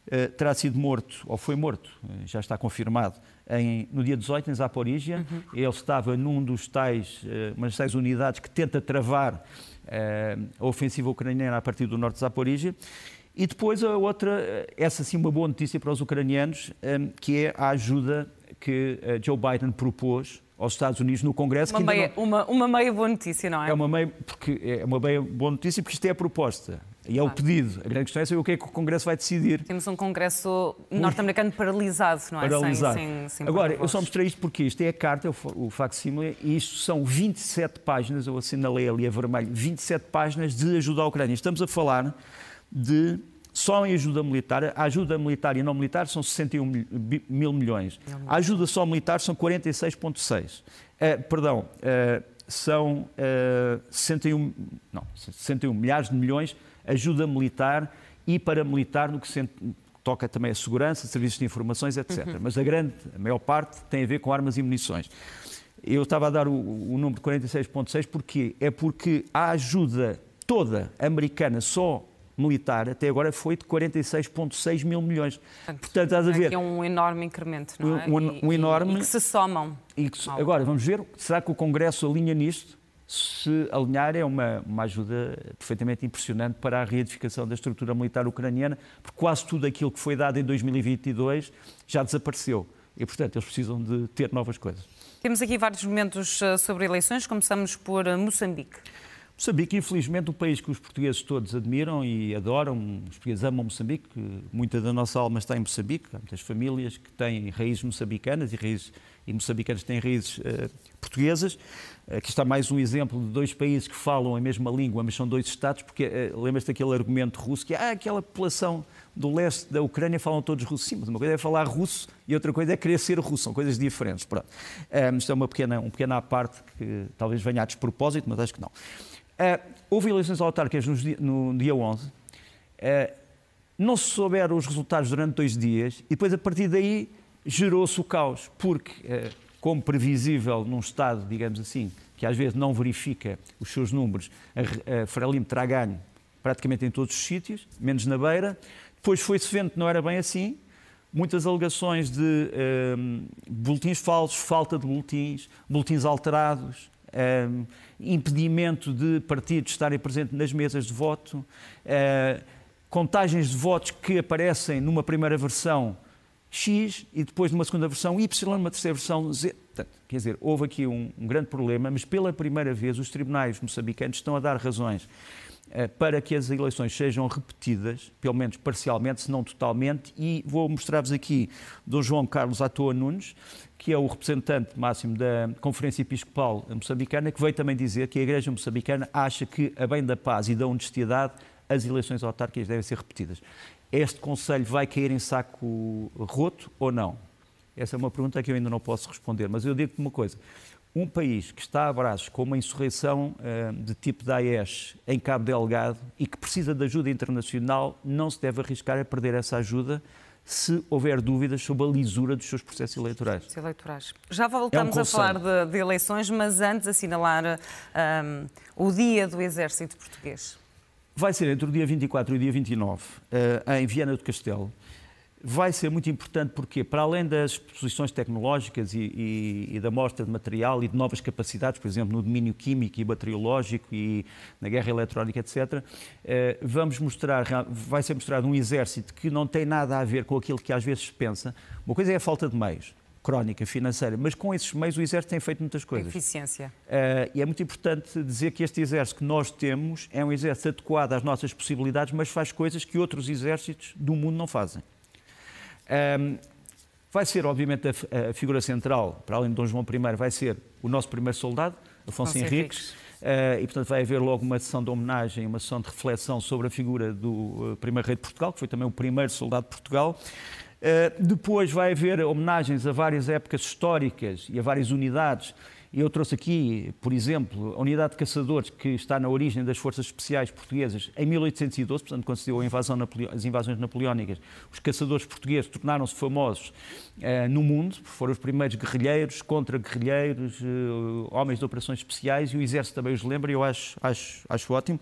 Uh, terá sido morto, ou foi morto, já está confirmado, em, no dia 18, em Zaporizhia. Uhum. Ele estava num dos tais, uh, umas tais unidades que tenta travar a ofensiva ucraniana a partir do norte de Zaporizhia. E depois a outra, essa sim uma boa notícia para os ucranianos, que é a ajuda que Joe Biden propôs aos Estados Unidos no Congresso. Uma, meia, não... uma, uma meia boa notícia, não é? É uma meia, porque é uma meia boa notícia porque isto é a proposta. E é claro. o pedido. A grande questão é saber o que é que o Congresso vai decidir. Temos um Congresso norte-americano paralisado, não é? Paralisado. Sem, sem, sem Agora, eu só mostrei isto porque isto é a carta, o facsimile, e isto são 27 páginas, eu assinalei ali a vermelho, 27 páginas de ajuda à Ucrânia. Estamos a falar de só em ajuda militar, a ajuda militar e não militar são 61 mil milhões. A ajuda só militar são 46,6. Uh, eh, perdão, uh, são uh, 61, não, 61 milhares de milhões ajuda militar e paramilitar no que se toca também a segurança, serviços de informações, etc. Uhum. Mas a grande, a maior parte tem a ver com armas e munições. Eu estava a dar o, o número de 46,6 porque é porque a ajuda toda americana só militar até agora foi de 46,6 mil milhões. Portanto, Portanto estás a ver. É um enorme incremento, não é? Um, um enorme. E, que se somam. Que, agora, vamos ver, será que o Congresso alinha nisto? Se alinhar, é uma, uma ajuda perfeitamente impressionante para a reedificação da estrutura militar ucraniana, porque quase tudo aquilo que foi dado em 2022 já desapareceu. E, portanto, eles precisam de ter novas coisas. Temos aqui vários momentos eh, sobre eleições. Começamos por eh, Moçambique. Moçambique, infelizmente, um país que os portugueses todos admiram e adoram. Os portugueses amam Moçambique. Muita da nossa alma está em Moçambique. Há muitas famílias que têm raízes moçambicanas e, raízes, e moçambicanos têm raízes uh, portuguesas. Aqui está mais um exemplo de dois países que falam a mesma língua, mas são dois Estados, porque uh, lembras-te daquele argumento russo que ah, aquela população do leste da Ucrânia falam todos russo. Sim, mas uma coisa é falar russo e outra coisa é querer ser russo. São coisas diferentes. Pronto. Um, isto é uma pequena, um pequena parte que talvez venha a despropósito, mas acho que não. Uh, houve eleições autárquicas no dia, no dia 11, uh, eh, não se souberam os resultados durante dois dias e depois, a partir daí, gerou-se o caos, porque, uh, como previsível num Estado, digamos assim, que às vezes não verifica os seus números, a, a Frelimo terá ganho praticamente em todos os sítios, menos na beira. Depois foi-se vendo que não era bem assim, muitas alegações de boletins falsos, falta de boletins, boletins alterados, uh, impedimento de partidos estarem presentes nas mesas de voto, uh, contagens de votos que aparecem numa primeira versão X e depois numa segunda versão Y, numa terceira versão Z. Quer dizer, houve aqui um, um grande problema, mas pela primeira vez os tribunais moçambicanos estão a dar razões para que as eleições sejam repetidas, pelo menos parcialmente, se não totalmente, e vou mostrar-vos aqui Dom João Carlos Atoa Nunes, que é o representante máximo da Conferência Episcopal Moçambicana, que veio também dizer que a Igreja Moçambicana acha que, a bem da paz e da honestidade, as eleições autárquicas devem ser repetidas. Este Conselho vai cair em saco roto ou não? Essa é uma pergunta que eu ainda não posso responder, mas eu digo-te uma coisa. Um país que está a braços com uma insurreição uh, de tipo Daesh em Cabo Delgado e que precisa de ajuda internacional, não se deve arriscar a perder essa ajuda se houver dúvidas sobre a lisura dos seus processos eleitorais. eleitorais. Já voltamos é um a falar de, de, eleições, mas antes assinalar um, o dia do Exército Português. Vai ser entre o dia 24 e o dia 29, uh, eh, em Viana do Castelo vai ser muito importante porque, para além das exposições tecnológicas e, e, e, da mostra de material e de novas capacidades, por exemplo, no domínio químico e bacteriológico e na guerra eletrónica, etc., eh, vamos mostrar, vai ser mostrado um exército que não tem nada a ver com aquilo que às vezes se pensa. Uma coisa é a falta de meios, crónica, financeira, mas com esses meios o Exército tem feito muitas coisas. Eficiência. Uh, e é muito importante dizer que este Exército que nós temos é um Exército adequado às nossas possibilidades, mas faz coisas que outros exércitos do mundo não fazem. Um, vai ser, obviamente, a, a, figura central, para além de Dom João I, vai ser o nosso primeiro soldado, Afonso, Henriques. Uh, e, portanto, vai haver logo uma sessão de homenagem, uma sessão de reflexão sobre a figura do uh, primeiro rei de Portugal, que foi também o primeiro soldado de Portugal. Uh, depois vai haver homenagens a várias épocas históricas e a várias unidades eu trouxe aqui, por exemplo, a unidade de caçadores que está na origem das forças especiais portuguesas em 1812, portanto, quando se deu invasão as invasões napoleónicas, os caçadores portugueses tornaram-se famosos eh, no mundo, foram os primeiros guerrilheiros, contra-guerrilheiros, eh, homens de operações especiais, e o Exército também os lembra, e eu acho, acho, acho ótimo.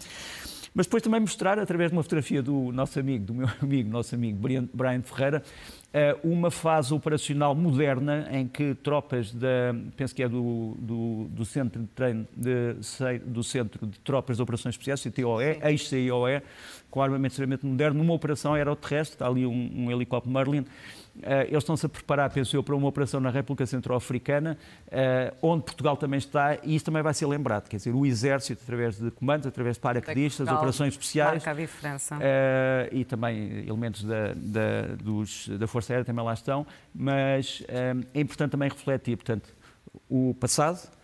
Mas depois também mostrar, através de uma fotografia do nosso amigo, do meu *laughs* amigo, nosso amigo Brian Ferreira, eh, uma fase operacional moderna em que tropas da, penso que é do, do, do centro de treino de, do centro de tropas de operações especiais, CTOE, ex-CIOE, com armamento extremamente moderno, numa operação aeroterrestre, está ali um, um helicóptero Merlin, eles estão-se a preparar, penso eu, para uma operação na República Centro-Africana, eh, onde Portugal também está, e isso também vai ser lembrado. Quer dizer, o Exército, através de comandos, através de paraquedistas, operações especiais. Marca a diferença. Eh, e também elementos da, da, dos, da Força Aérea também lá estão, mas é importante também refletir, portanto, o passado, eh,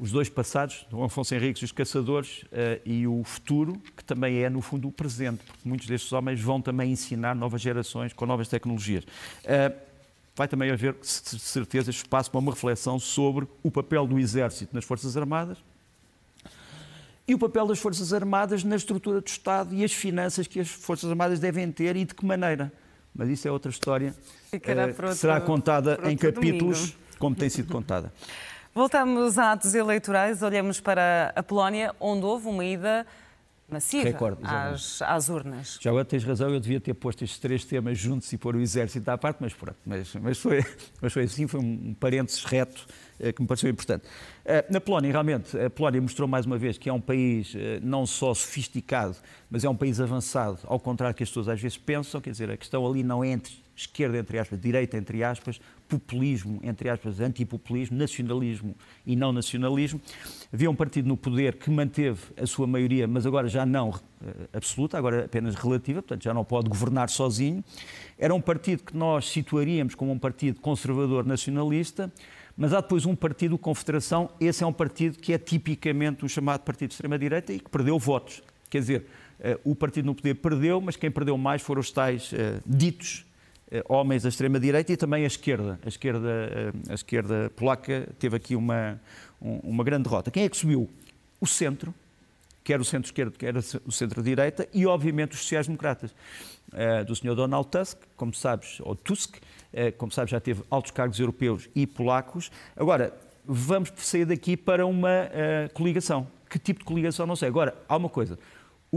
os dois passados, o Afonso Henriques e os Caçadores, uh, e o futuro, que também é, no fundo, o presente, porque muitos destes homens vão também ensinar novas gerações com novas tecnologias. Uh, vai também haver, de certeza, espaço para uma reflexão sobre o papel do Exército nas Forças Armadas e o papel das Forças Armadas na estrutura do Estado e as finanças que as Forças Armadas devem ter e de que maneira. Mas isso é outra história que será contada em capítulos, domingo. como tem sido contada. *laughs* Voltamos a atos eleitorais, olhamos para a Polónia, onde houve uma ida massiva Record, às, às, urnas. Já agora tens razão, eu devia ter posto estes três temas juntos e pôr o exército à parte, mas pronto, mas, mas, foi, *laughs* mas foi assim, foi um parênteses reto eh, que me pareceu importante. Eh, na Polónia, realmente, a Polónia mostrou mais uma vez que é um país eh, não só sofisticado, mas é um país avançado, ao contrário do que as pessoas às vezes pensam, quer dizer, a questão ali não é entre esquerda, entre aspas, direita, entre aspas, populismo, entre aspas, antipopulismo, nacionalismo e não nacionalismo. Havia um partido no poder que manteve a sua maioria, mas agora já não eh, absoluta, agora apenas relativa, portanto já não pode governar sozinho. Era um partido que nós situaríamos como um partido conservador nacionalista, mas há depois um partido, Confederação, esse é um partido que é tipicamente um chamado partido de extrema-direita e que perdeu votos. Quer dizer, eh, o partido no poder perdeu, mas quem perdeu mais foram os tais uh, ditos eh, homens da extrema-direita e também a esquerda. A esquerda, eh, a esquerda polaca teve aqui uma, uma grande derrota. Quem é que subiu? O centro, quer o centro-esquerdo, quer o centro-direita, e obviamente os sociais-democratas. Eh, do Sr. Donald Tusk, como sabes, ou Tusk, como sabes, já teve altos cargos europeus e polacos. Agora, vamos sair daqui para uma coligação. Que tipo de coligação? Não sei. Agora, há uma coisa.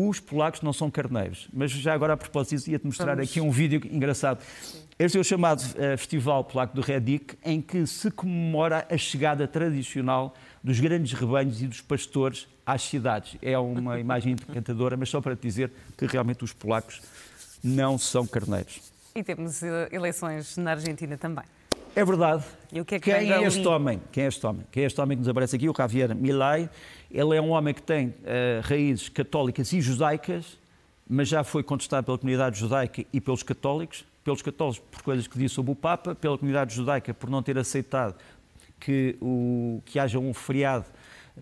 Os polacos não são carneiros, mas já agora a propósito disso ia-te mostrar Vamos. aqui um vídeo engraçado. Sim. Este é o chamado uh, Festival Polaco do Redik, em que se comemora a chegada tradicional dos grandes rebanhos e dos pastores às cidades. É uma *laughs* imagem encantadora, mas só para te dizer que realmente os polacos não são carneiros. E temos uh, eleições na Argentina também. É verdade. E o que é que Quem é este homem? Quem é este homem? Quem é este homem que nos aparece aqui? O Javier Milei. Ele é um homem que tem uh, raízes católicas e judaicas, mas já foi contestado pela comunidade judaica e pelos católicos. Pelos católicos por coisas que disse sobre o Papa, pela comunidade judaica por não ter aceitado que, o, que haja um feriado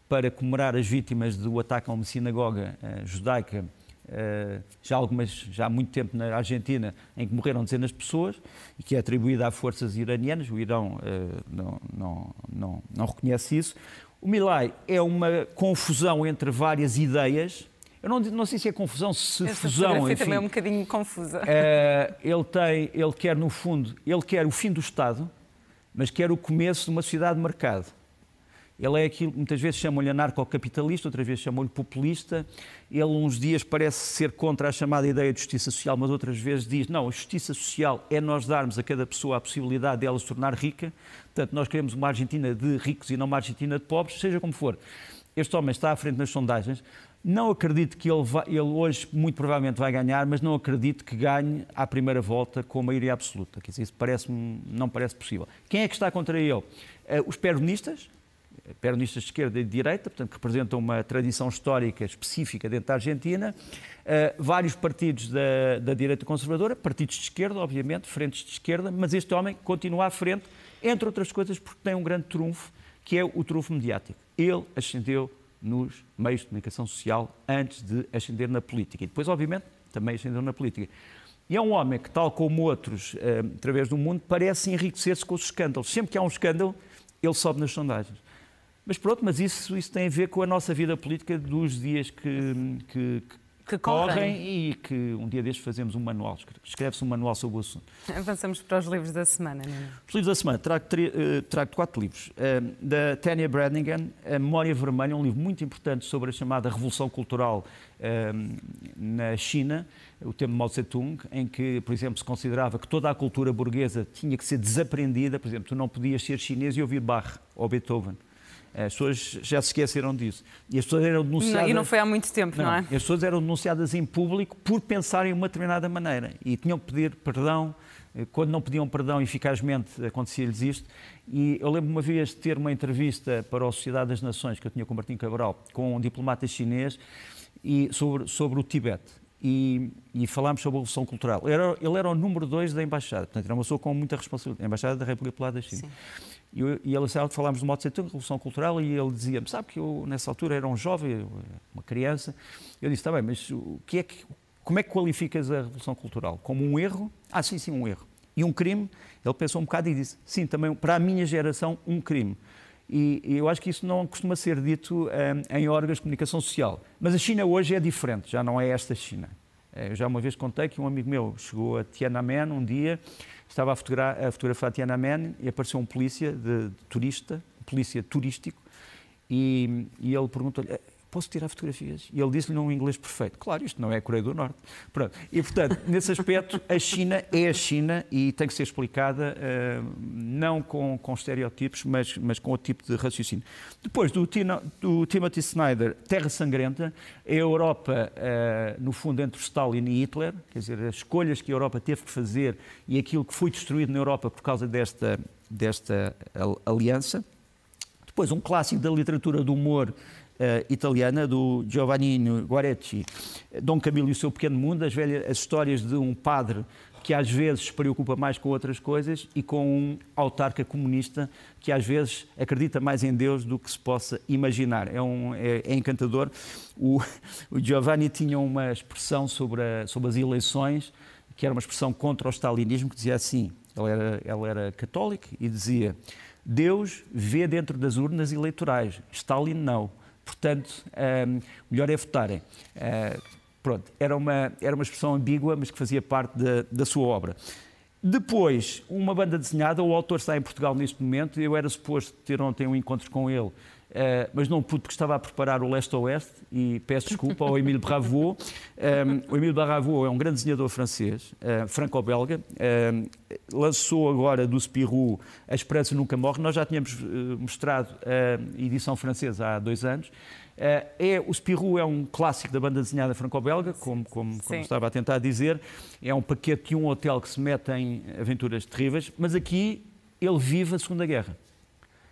para comemorar as vítimas do ataque a uma sinagoga uh, judaica Uh, já algumas já há muito tempo na Argentina em que morreram dezenas de pessoas e que é atribuída a forças iranianas. O Irão uh, não, não, não, não, reconhece isso. O Milai é uma confusão entre várias ideias. Eu não, não sei se é confusão, se Essa fusão. Enfim, também é um bocadinho confusa. Uh, ele tem, ele quer no fundo, ele quer o fim do Estado, mas quer o começo de uma sociedade de mercado. Ele é aquilo muitas vezes chamam-lhe anarcocapitalista, outras vezes chamam-lhe populista. Ele, uns dias, parece ser contra a chamada ideia de justiça social, mas outras vezes diz: não, a justiça social é nós darmos a cada pessoa a possibilidade dela se tornar rica. Portanto, nós queremos uma Argentina de ricos e não uma Argentina de pobres, seja como for. Este homem está à frente nas sondagens. Não acredito que ele, vai, ele hoje, muito provavelmente, vai ganhar, mas não acredito que ganhe à primeira volta com maioria absoluta. Quer dizer, isso parece não parece possível. Quem é que está contra ele? Uh, os peronistas, peronistas de esquerda e de direita, portanto, que representam uma tradição histórica específica dentro da Argentina, uh, vários partidos da, da, direita conservadora, partidos de esquerda, obviamente, frentes de esquerda, mas este homem continua à frente, entre outras coisas, porque tem um grande trunfo, que é o trunfo mediático. Ele ascendeu nos meios de comunicação social antes de ascender na política. E depois, obviamente, também ascendeu na política. E é um homem que, tal como outros, uh, através do mundo, parece enriquecer-se com os escândalos. Sempre que há um escândalo, ele sobe nas sondagens. Mas pronto, mas isso, isso tem a ver com a nossa vida política dos dias que, que, que correm. correm. e que um dia destes fazemos um manual, escreve-se um manual sobre o assunto. Avançamos para os livros da semana, não é? Os livros da semana, trago, uh, trago quatro livros. Uh, da Tanya Brannigan, A Memória Vermelha, um livro muito importante sobre a chamada Revolução Cultural uh, na China, o tema de Mao Tse-tung, em que, por exemplo, se considerava que toda a cultura burguesa tinha que ser desaprendida, por exemplo, tu não podias ser chinês e ouvir Bach ou Beethoven as pessoas já se esqueceram disso. E as pessoas eram denunciadas. E não foi há muito tempo, não, não é? As pessoas eram denunciadas em público por pensarem de uma determinada maneira e tinham que pedir perdão. Eh, quando não pediam perdão, eficazmente acontecia-lhes isto. E eu lembro uma vez de ter uma entrevista para a Sociedade das Nações, que eu tinha com o Martim Cabral, com um diplomata chinês, e sobre, sobre o Tibete. E, e, falámos sobre a Revolução Cultural. Ele era, ele era o número dois da Embaixada, portanto, era uma pessoa com muita responsabilidade, a Embaixada da República Popular da China. Sim. E, eu, e ele falámos de Mao Tse Tung, Revolução Cultural, e ele dizia-me, sabe que eu nessa altura era um jovem, uma criança. Eu disse, está bem, mas o que é que, como é que qualificas a Revolução Cultural? Como um erro? Ah, sim, sim, um erro. E um crime? Ele pensou um bocado e disse, sim, também para a minha geração, um crime. E, e eu acho que isso não costuma ser dito um, em órgãos de comunicação social. Mas a China hoje é diferente, já não é esta China. Eh, eu já uma vez contei que um amigo meu chegou a Tiananmen um dia estava a, fotografar, a fotografar Tiananmen e apareceu um polícia de, de turista, um polícia turístico, e, e ele perguntou-lhe posso tirar fotografias? E ele disse-lhe num inglês perfeito. Claro, isto não é a Coreia do Norte. Pronto. E, portanto, nesse aspecto, a China é a China e tem que ser explicada uh, não com, com estereótipos, mas, mas com outro tipo de raciocínio. Depois, do, Tina, do Timothy Snyder, Terra Sangrenta, é a Europa, uh, no fundo, entre Stalin e Hitler, quer dizer, as escolhas que a Europa teve que fazer e aquilo que foi destruído na Europa por causa desta, desta aliança. Depois, um clássico da literatura do humor, italiana do Giovanni Guaretti, Dom Camilo e o seu pequeno mundo, as, velhas, as histórias de um padre que às vezes se preocupa mais com outras coisas e com um autarca comunista que às vezes acredita mais em Deus do que se possa imaginar. É, um, é, é encantador. O, *laughs* o, Giovanni tinha uma expressão sobre, a, sobre as eleições, que era uma expressão contra o stalinismo, que dizia assim, ela era, ela era católica e dizia Deus vê dentro das urnas eleitorais, Stalin não. Portanto, um, melhor é votarem. Uh, pronto, era uma, era uma expressão ambígua, mas que fazia parte da, da sua obra. Depois, uma banda desenhada, o autor está em Portugal neste momento, eu era suposto ter ontem um encontro com ele, Uh, mas não pude porque estava a preparar o Leste-Oeste e peço desculpa ao Emile Bravo. Um, ehm, o Emile Bravo é um grande desenhador francês, uh, franco-belga, uh, lançou agora do Spirou A Esperança Nunca Morre. Nós já tínhamos mostrado a edição francesa há dois anos. é, o Spirou é um clássico da banda desenhada franco-belga, como, como, como estava a tentar dizer. É um paquete de um hotel que se mete em aventuras terríveis, mas aqui ele vive a Segunda Guerra.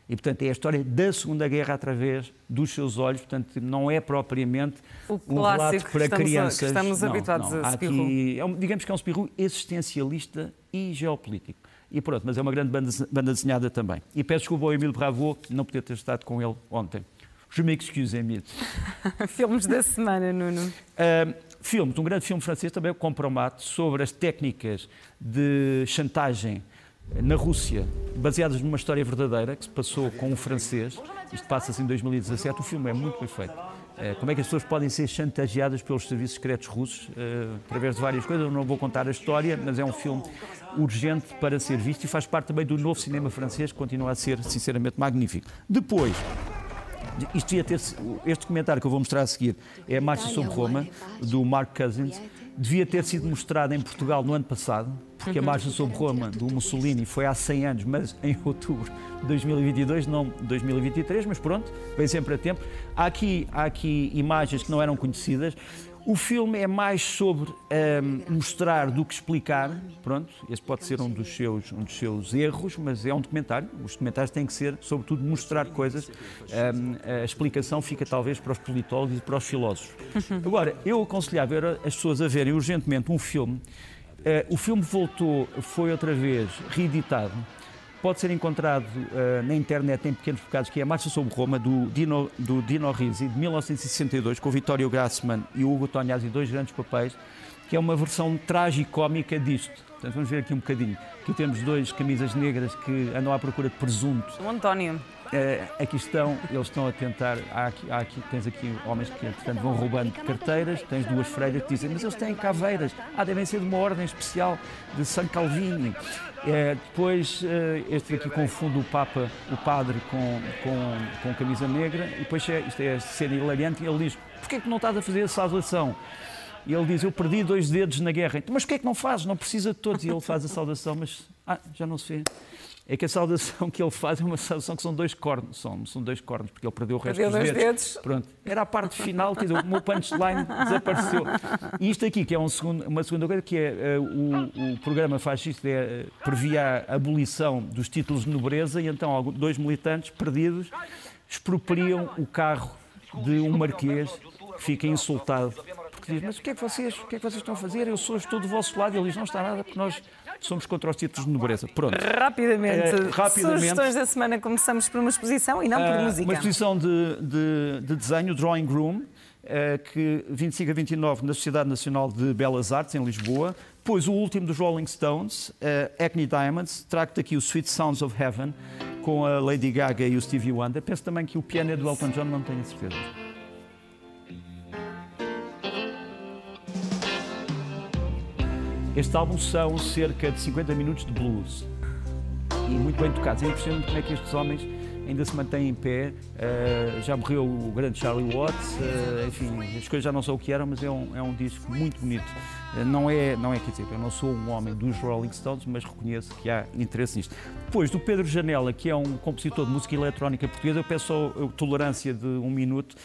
E, portanto, é a história da Segunda Guerra através dos seus olhos, portanto, não é propriamente um relato para estamos crianças. A, estamos não, habituados não. a aqui, é um, Digamos que é um espirro existencialista e geopolítico. E pronto, mas é uma grande banda, banda desenhada também. E peço desculpa ao Emílio Bravo, não poder ter estado com ele ontem. Je m'excuse, Emílio. *laughs* Filmes da semana, Nuno. Uh, filmes, um grande filme francês também, o Compromat, sobre as técnicas de chantagem na Rússia, baseadas numa história verdadeira que se passou com um francês. Isto passa-se em 2017. O filme é muito bem feito. Eh, como é que as pessoas podem ser chantageadas pelos serviços secretos russos uh, através de várias coisas? Eu não vou contar a história, mas é um filme urgente para ser visto e faz parte também do novo cinema francês, que continua a ser, sinceramente, magnífico. Depois, isto devia ter, este comentário que eu vou mostrar a seguir é a Marcha sobre Roma, do Mark Cousins devia ter sido mostrada em Portugal no ano passado, porque a uhum. marcha sobre Roma do Mussolini foi há 100 anos, mas em outubro de 2022, não 2023, mas pronto, vem sempre a tempo. Há aqui, há aqui imagens que não eram conhecidas. O filme é mais sobre um, mostrar do que explicar. Pronto, esse pode ser um dos, seus, um dos seus erros, mas é um documentário. Os documentários têm que ser, sobretudo, mostrar coisas. Um, a explicação fica talvez para os politólogos e para os filósofos. *laughs* Agora, eu aconselhava as pessoas a verem urgentemente um filme. Uh, o filme voltou, foi outra vez reeditado pode ser encontrado uh, na internet em pequenos bocados, que é a Marcha sobre Roma, do Dino, do Dino Risi, de 1962, com o Vittorio Gassman e o Hugo Tognazzi, dois grandes papéis, que é uma versão tragicómica disto. Portanto, vamos ver aqui um bocadinho. Aqui temos dois camisas negras que andam à procura de presunto. O António. Uh, aqui estão, eles estão a tentar. Há aqui, há aqui, tens aqui homens que, portanto, vão roubando carteiras, tens duas freiras que dizem, mas eles têm caveiras, ah, devem ser de uma ordem especial de San Calvini. Uh, depois, uh, este aqui confunde o Papa, o padre, com, com, com camisa negra, e depois é, isto é cena hilariante, e ele diz: porquê é que não estás a fazer a saudação? E ele diz: Eu perdi dois dedos na guerra. Mas porquê é que não fazes? Não precisa de todos. E ele faz a saudação, mas ah, já não se vê é que a saudação *laughs* que ele faz é uma saudação que são dois cornos, são, são dois cornos, porque ele perdeu o resto perdeu dos dedos. dedos. Pronto. Era a parte final, dizer, o meu punchline desapareceu. E isto aqui, que é um segundo, uma segunda coisa, que é uh, o, o, programa fascista é, uh, previa a abolição dos títulos de nobreza e então dois militantes perdidos expropriam o carro de um marquês que fica insultado porque diz, mas o que é que vocês, o que é que vocês estão a fazer? Eu sou, estou do vosso lado. E ele diz, não está nada, porque nós somos contra os títulos de nobreza. Pronto. *laughs* Rapidamente. Uh, rapidamente. Sugestões da semana, começamos por uma exposição e não por uh, música. Uma exposição de, de, de desenho, Drawing Room, uh, que 25 a 29 na Sociedade Nacional de Belas Artes, em Lisboa. Depois o último dos Rolling Stones, uh, Acne Diamonds. Trago-te aqui o Sweet Sounds of Heaven, com a Lady Gaga e o Stevie Wonder. Penso também que o piano é do Elton John, não tenho certeza. Este álbum são cerca de 50 minutos de blues e muito bem tocados. É impressionante como é que estes homens ainda se mantêm em pé. Uh, já morreu o grande Charlie Watts, uh, enfim, as coisas já não são o que eram, mas é um, é um disco muito bonito. Uh, não é, não é, quer dizer, eu não sou um homem dos Rolling Stones, mas reconheço que há interesse nisto. Depois, do Pedro Janela, que é um compositor de música eletrónica portuguesa, eu peço só tolerância de um minuto.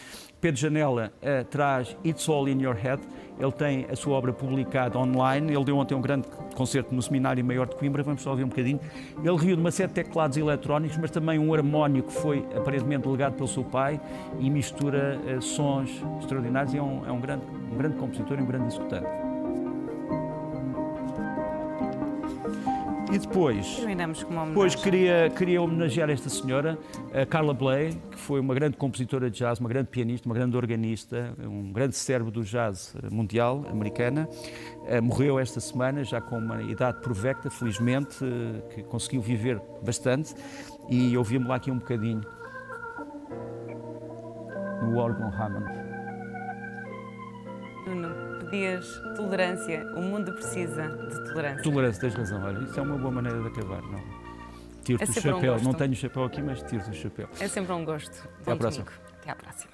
Pedro Janela traz It's All In Your Head, ele tem a sua obra publicada online. Ele deu ontem um grande concerto no Seminário Maior de Coimbra. Vamos só ouvir um bocadinho. Ele reúne uma série de teclados eletrónicos, mas também um harmónio que foi aparentemente legado pelo seu pai e mistura uh, sons extraordinários. E é um, é um, grande, um grande compositor e um grande executante. E depois, Terminamos com uma depois queria, queria homenagear esta senhora, a Carla Bley, que foi uma grande compositora de jazz, uma grande pianista, uma grande organista, um grande cérebro do jazz mundial, americana. Eh, morreu esta semana, já com uma idade provecta, felizmente, eh, que conseguiu viver bastante. E ouvimos lá aqui um bocadinho no órgão Hammond pedias tolerância. O mundo precisa de tolerância. Tolerância, tens razão. Olha, isso é uma boa maneira de acabar, não? Tiro-te é o chapéu. Um não tenho o chapéu aqui, mas tiro-te o chapéu. É sempre um gosto. Até à próxima. Até à próxima.